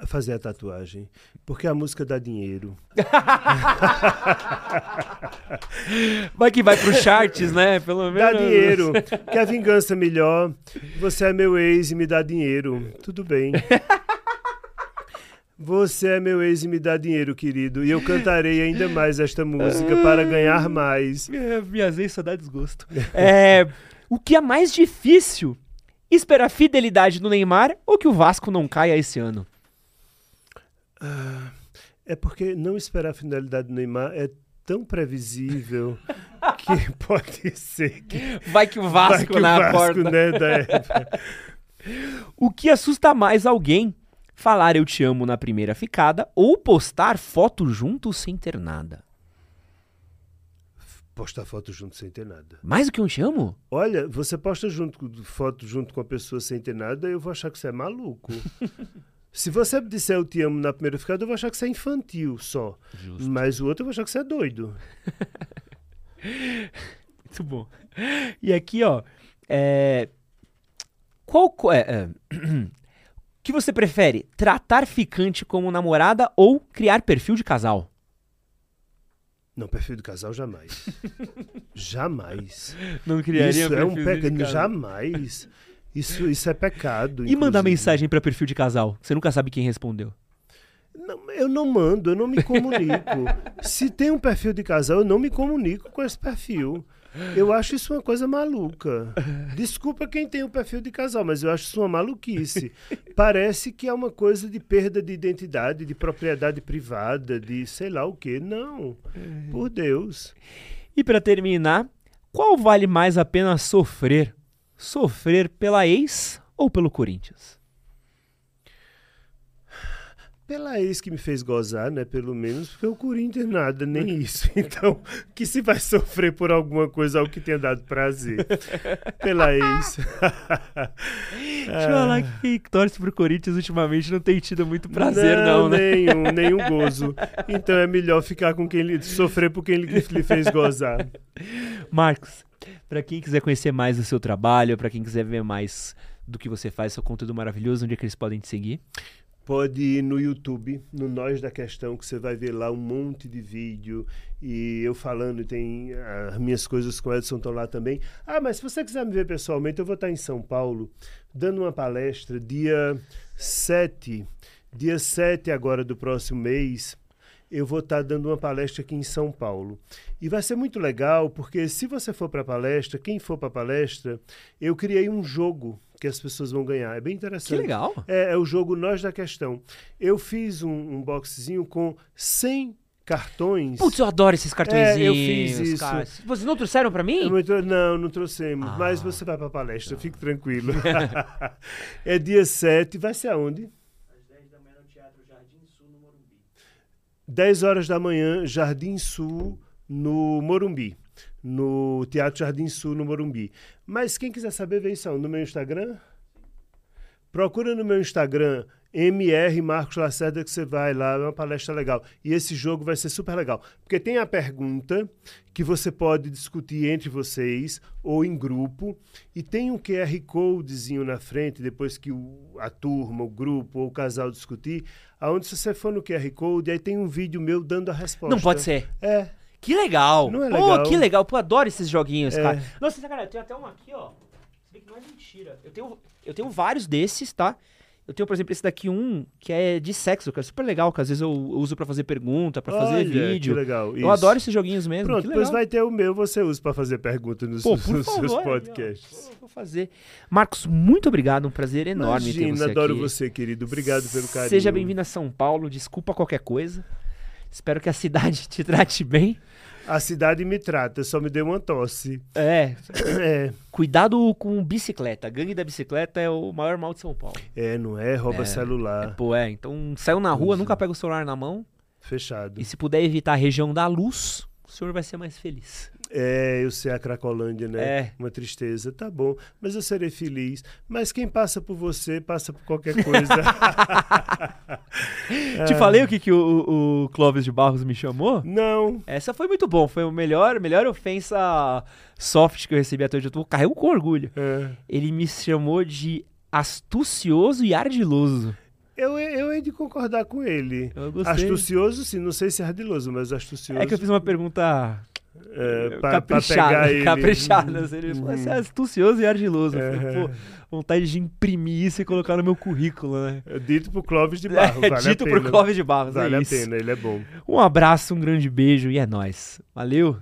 Fazer a tatuagem, porque a música dá dinheiro. vai que vai pro charts, né? Pelo menos. Dá dinheiro. Que a vingança melhor. Você é meu ex e me dá dinheiro. Tudo bem. Você é meu ex e me dá dinheiro, querido. E eu cantarei ainda mais esta música para ganhar mais. É, minhas ex só dá desgosto. É, o que é mais difícil? Esperar fidelidade do Neymar ou que o Vasco não caia esse ano? Ah, é porque não esperar a fidelidade do Neymar é tão previsível que pode ser que. Vai que o Vasco na Vasco, porta. Né, da... o que assusta mais alguém? Falar eu te amo na primeira ficada ou postar foto junto sem ter nada. Postar foto junto sem ter nada. Mais do que um te amo? Olha, você posta junto, foto junto com a pessoa sem ter nada, eu vou achar que você é maluco. Se você disser eu te amo na primeira ficada, eu vou achar que você é infantil só. Justo. Mas o outro eu vou achar que você é doido. Muito bom. E aqui, ó. É... Qual. É, é... que você prefere? Tratar ficante como namorada ou criar perfil de casal? Não, perfil de casal jamais. jamais. Não criaria Isso é um pecado. Jamais. Isso, isso é pecado. E inclusive. mandar mensagem para perfil de casal? Você nunca sabe quem respondeu. Não, eu não mando, eu não me comunico. Se tem um perfil de casal, eu não me comunico com esse perfil. Eu acho isso uma coisa maluca. Desculpa quem tem o perfil de casal, mas eu acho isso uma maluquice. Parece que é uma coisa de perda de identidade, de propriedade privada, de sei lá o quê. Não. Por Deus. E para terminar, qual vale mais a pena sofrer? Sofrer pela ex ou pelo Corinthians? Pela ex que me fez gozar, né? Pelo menos, porque o Corinthians nada, nem isso. Então, que se vai sofrer por alguma coisa, algo que tenha dado prazer. pela ex. Deixa eu falar que quem torce pro Corinthians ultimamente não tem tido muito prazer, não, não né? Nenhum, nenhum gozo. Então é melhor ficar com quem lhe, sofrer por quem lhe, lhe fez gozar. Marcos, para quem quiser conhecer mais do seu trabalho, para quem quiser ver mais do que você faz, seu conteúdo maravilhoso, onde é que eles podem te seguir? Pode ir no YouTube, no Nós da Questão, que você vai ver lá um monte de vídeo e eu falando, tem as minhas coisas com o Edson estão lá também. Ah, mas se você quiser me ver pessoalmente, eu vou estar em São Paulo dando uma palestra dia 7, dia 7 agora do próximo mês. Eu vou estar dando uma palestra aqui em São Paulo. E vai ser muito legal, porque se você for para a palestra, quem for para a palestra, eu criei um jogo que as pessoas vão ganhar. É bem interessante. Que legal. É, é o jogo Nós da Questão. Eu fiz um, um boxzinho com 100 cartões. Putz, eu adoro esses cartõezinhos. É, eu fiz isso. Cara. Vocês não trouxeram para mim? não, não trouxemos. Ah. Mas você vai para a palestra, fique tranquilo. é dia 7. Vai ser aonde? Às 10 da manhã no Teatro Jardim Sul, no Morumbi. 10 horas da manhã, Jardim Sul, no Morumbi no Teatro Jardim Sul, no Morumbi. Mas quem quiser saber, vem só no meu Instagram. Procura no meu Instagram MR Marcos Lacerda, que você vai lá, é uma palestra legal. E esse jogo vai ser super legal. Porque tem a pergunta que você pode discutir entre vocês ou em grupo, e tem um QR Codezinho na frente, depois que o, a turma, o grupo ou o casal discutir, aonde se você for no QR Code, aí tem um vídeo meu dando a resposta. Não pode ser. É. Que legal. Não é legal? Pô, que legal. Pô, adoro esses joguinhos, É. cara. Nossa, sacanagem, tem até um aqui, ó. Se bem que não é mentira. Eu tenho, eu tenho vários desses, tá? Eu tenho, por exemplo, esse daqui, um que é de sexo, que é super legal, que às vezes eu uso pra fazer pergunta, pra fazer Olha, vídeo. Que legal. Eu isso. adoro esses joguinhos mesmo. Pronto, depois vai ter o meu, você usa para fazer perguntas nos, Pô, nos favor, seus podcasts. Vou- Vou fazer. Marcos, muito obrigado. Um prazer enorme ter Imagina, você adoro aqui. você, querido. Obrigado pelo carinho. Seja bem-vindo a São Paulo. Desculpa qualquer coisa. Espero que a cidade te trate bem. A cidade me trata, só me deu uma tosse. É, É, cuidado com bicicleta. A gangue da bicicleta é o maior mal de São Paulo. é não é? Rouba celular. Pô, é. Então, saiu na rua, Pois nunca é. pega o celular na mão. Fechado. E se puder evitar a região da luz, o senhor vai ser mais feliz. É, eu sei a Cracolândia, né? É. Uma tristeza. Tá bom, mas eu serei feliz. Mas quem passa por você, passa por qualquer coisa. Te falei o que, que o, o Clóvis de Barros me chamou? Não. Essa foi muito bom. Foi o melhor, melhor ofensa soft que eu recebi até hoje. Eu carrego com orgulho. É. Ele me chamou de astucioso e ardiloso. Eu, eu hei de concordar com ele. Eu gostei. Astucioso, sim, não sei se é ardiloso, mas astucioso. É que eu fiz uma pergunta é, pra, pra pegar ele. caprichada. assim. Ele falou, você é astucioso e ardiloso. Eu falei, pô, vontade de imprimir isso e colocar no meu currículo, né? É Dito pro Clóvis de Barro. É, vale dito pena. Clóvis de Barros, Vale é a pena, ele é bom. Um abraço, um grande beijo e é nóis. Valeu!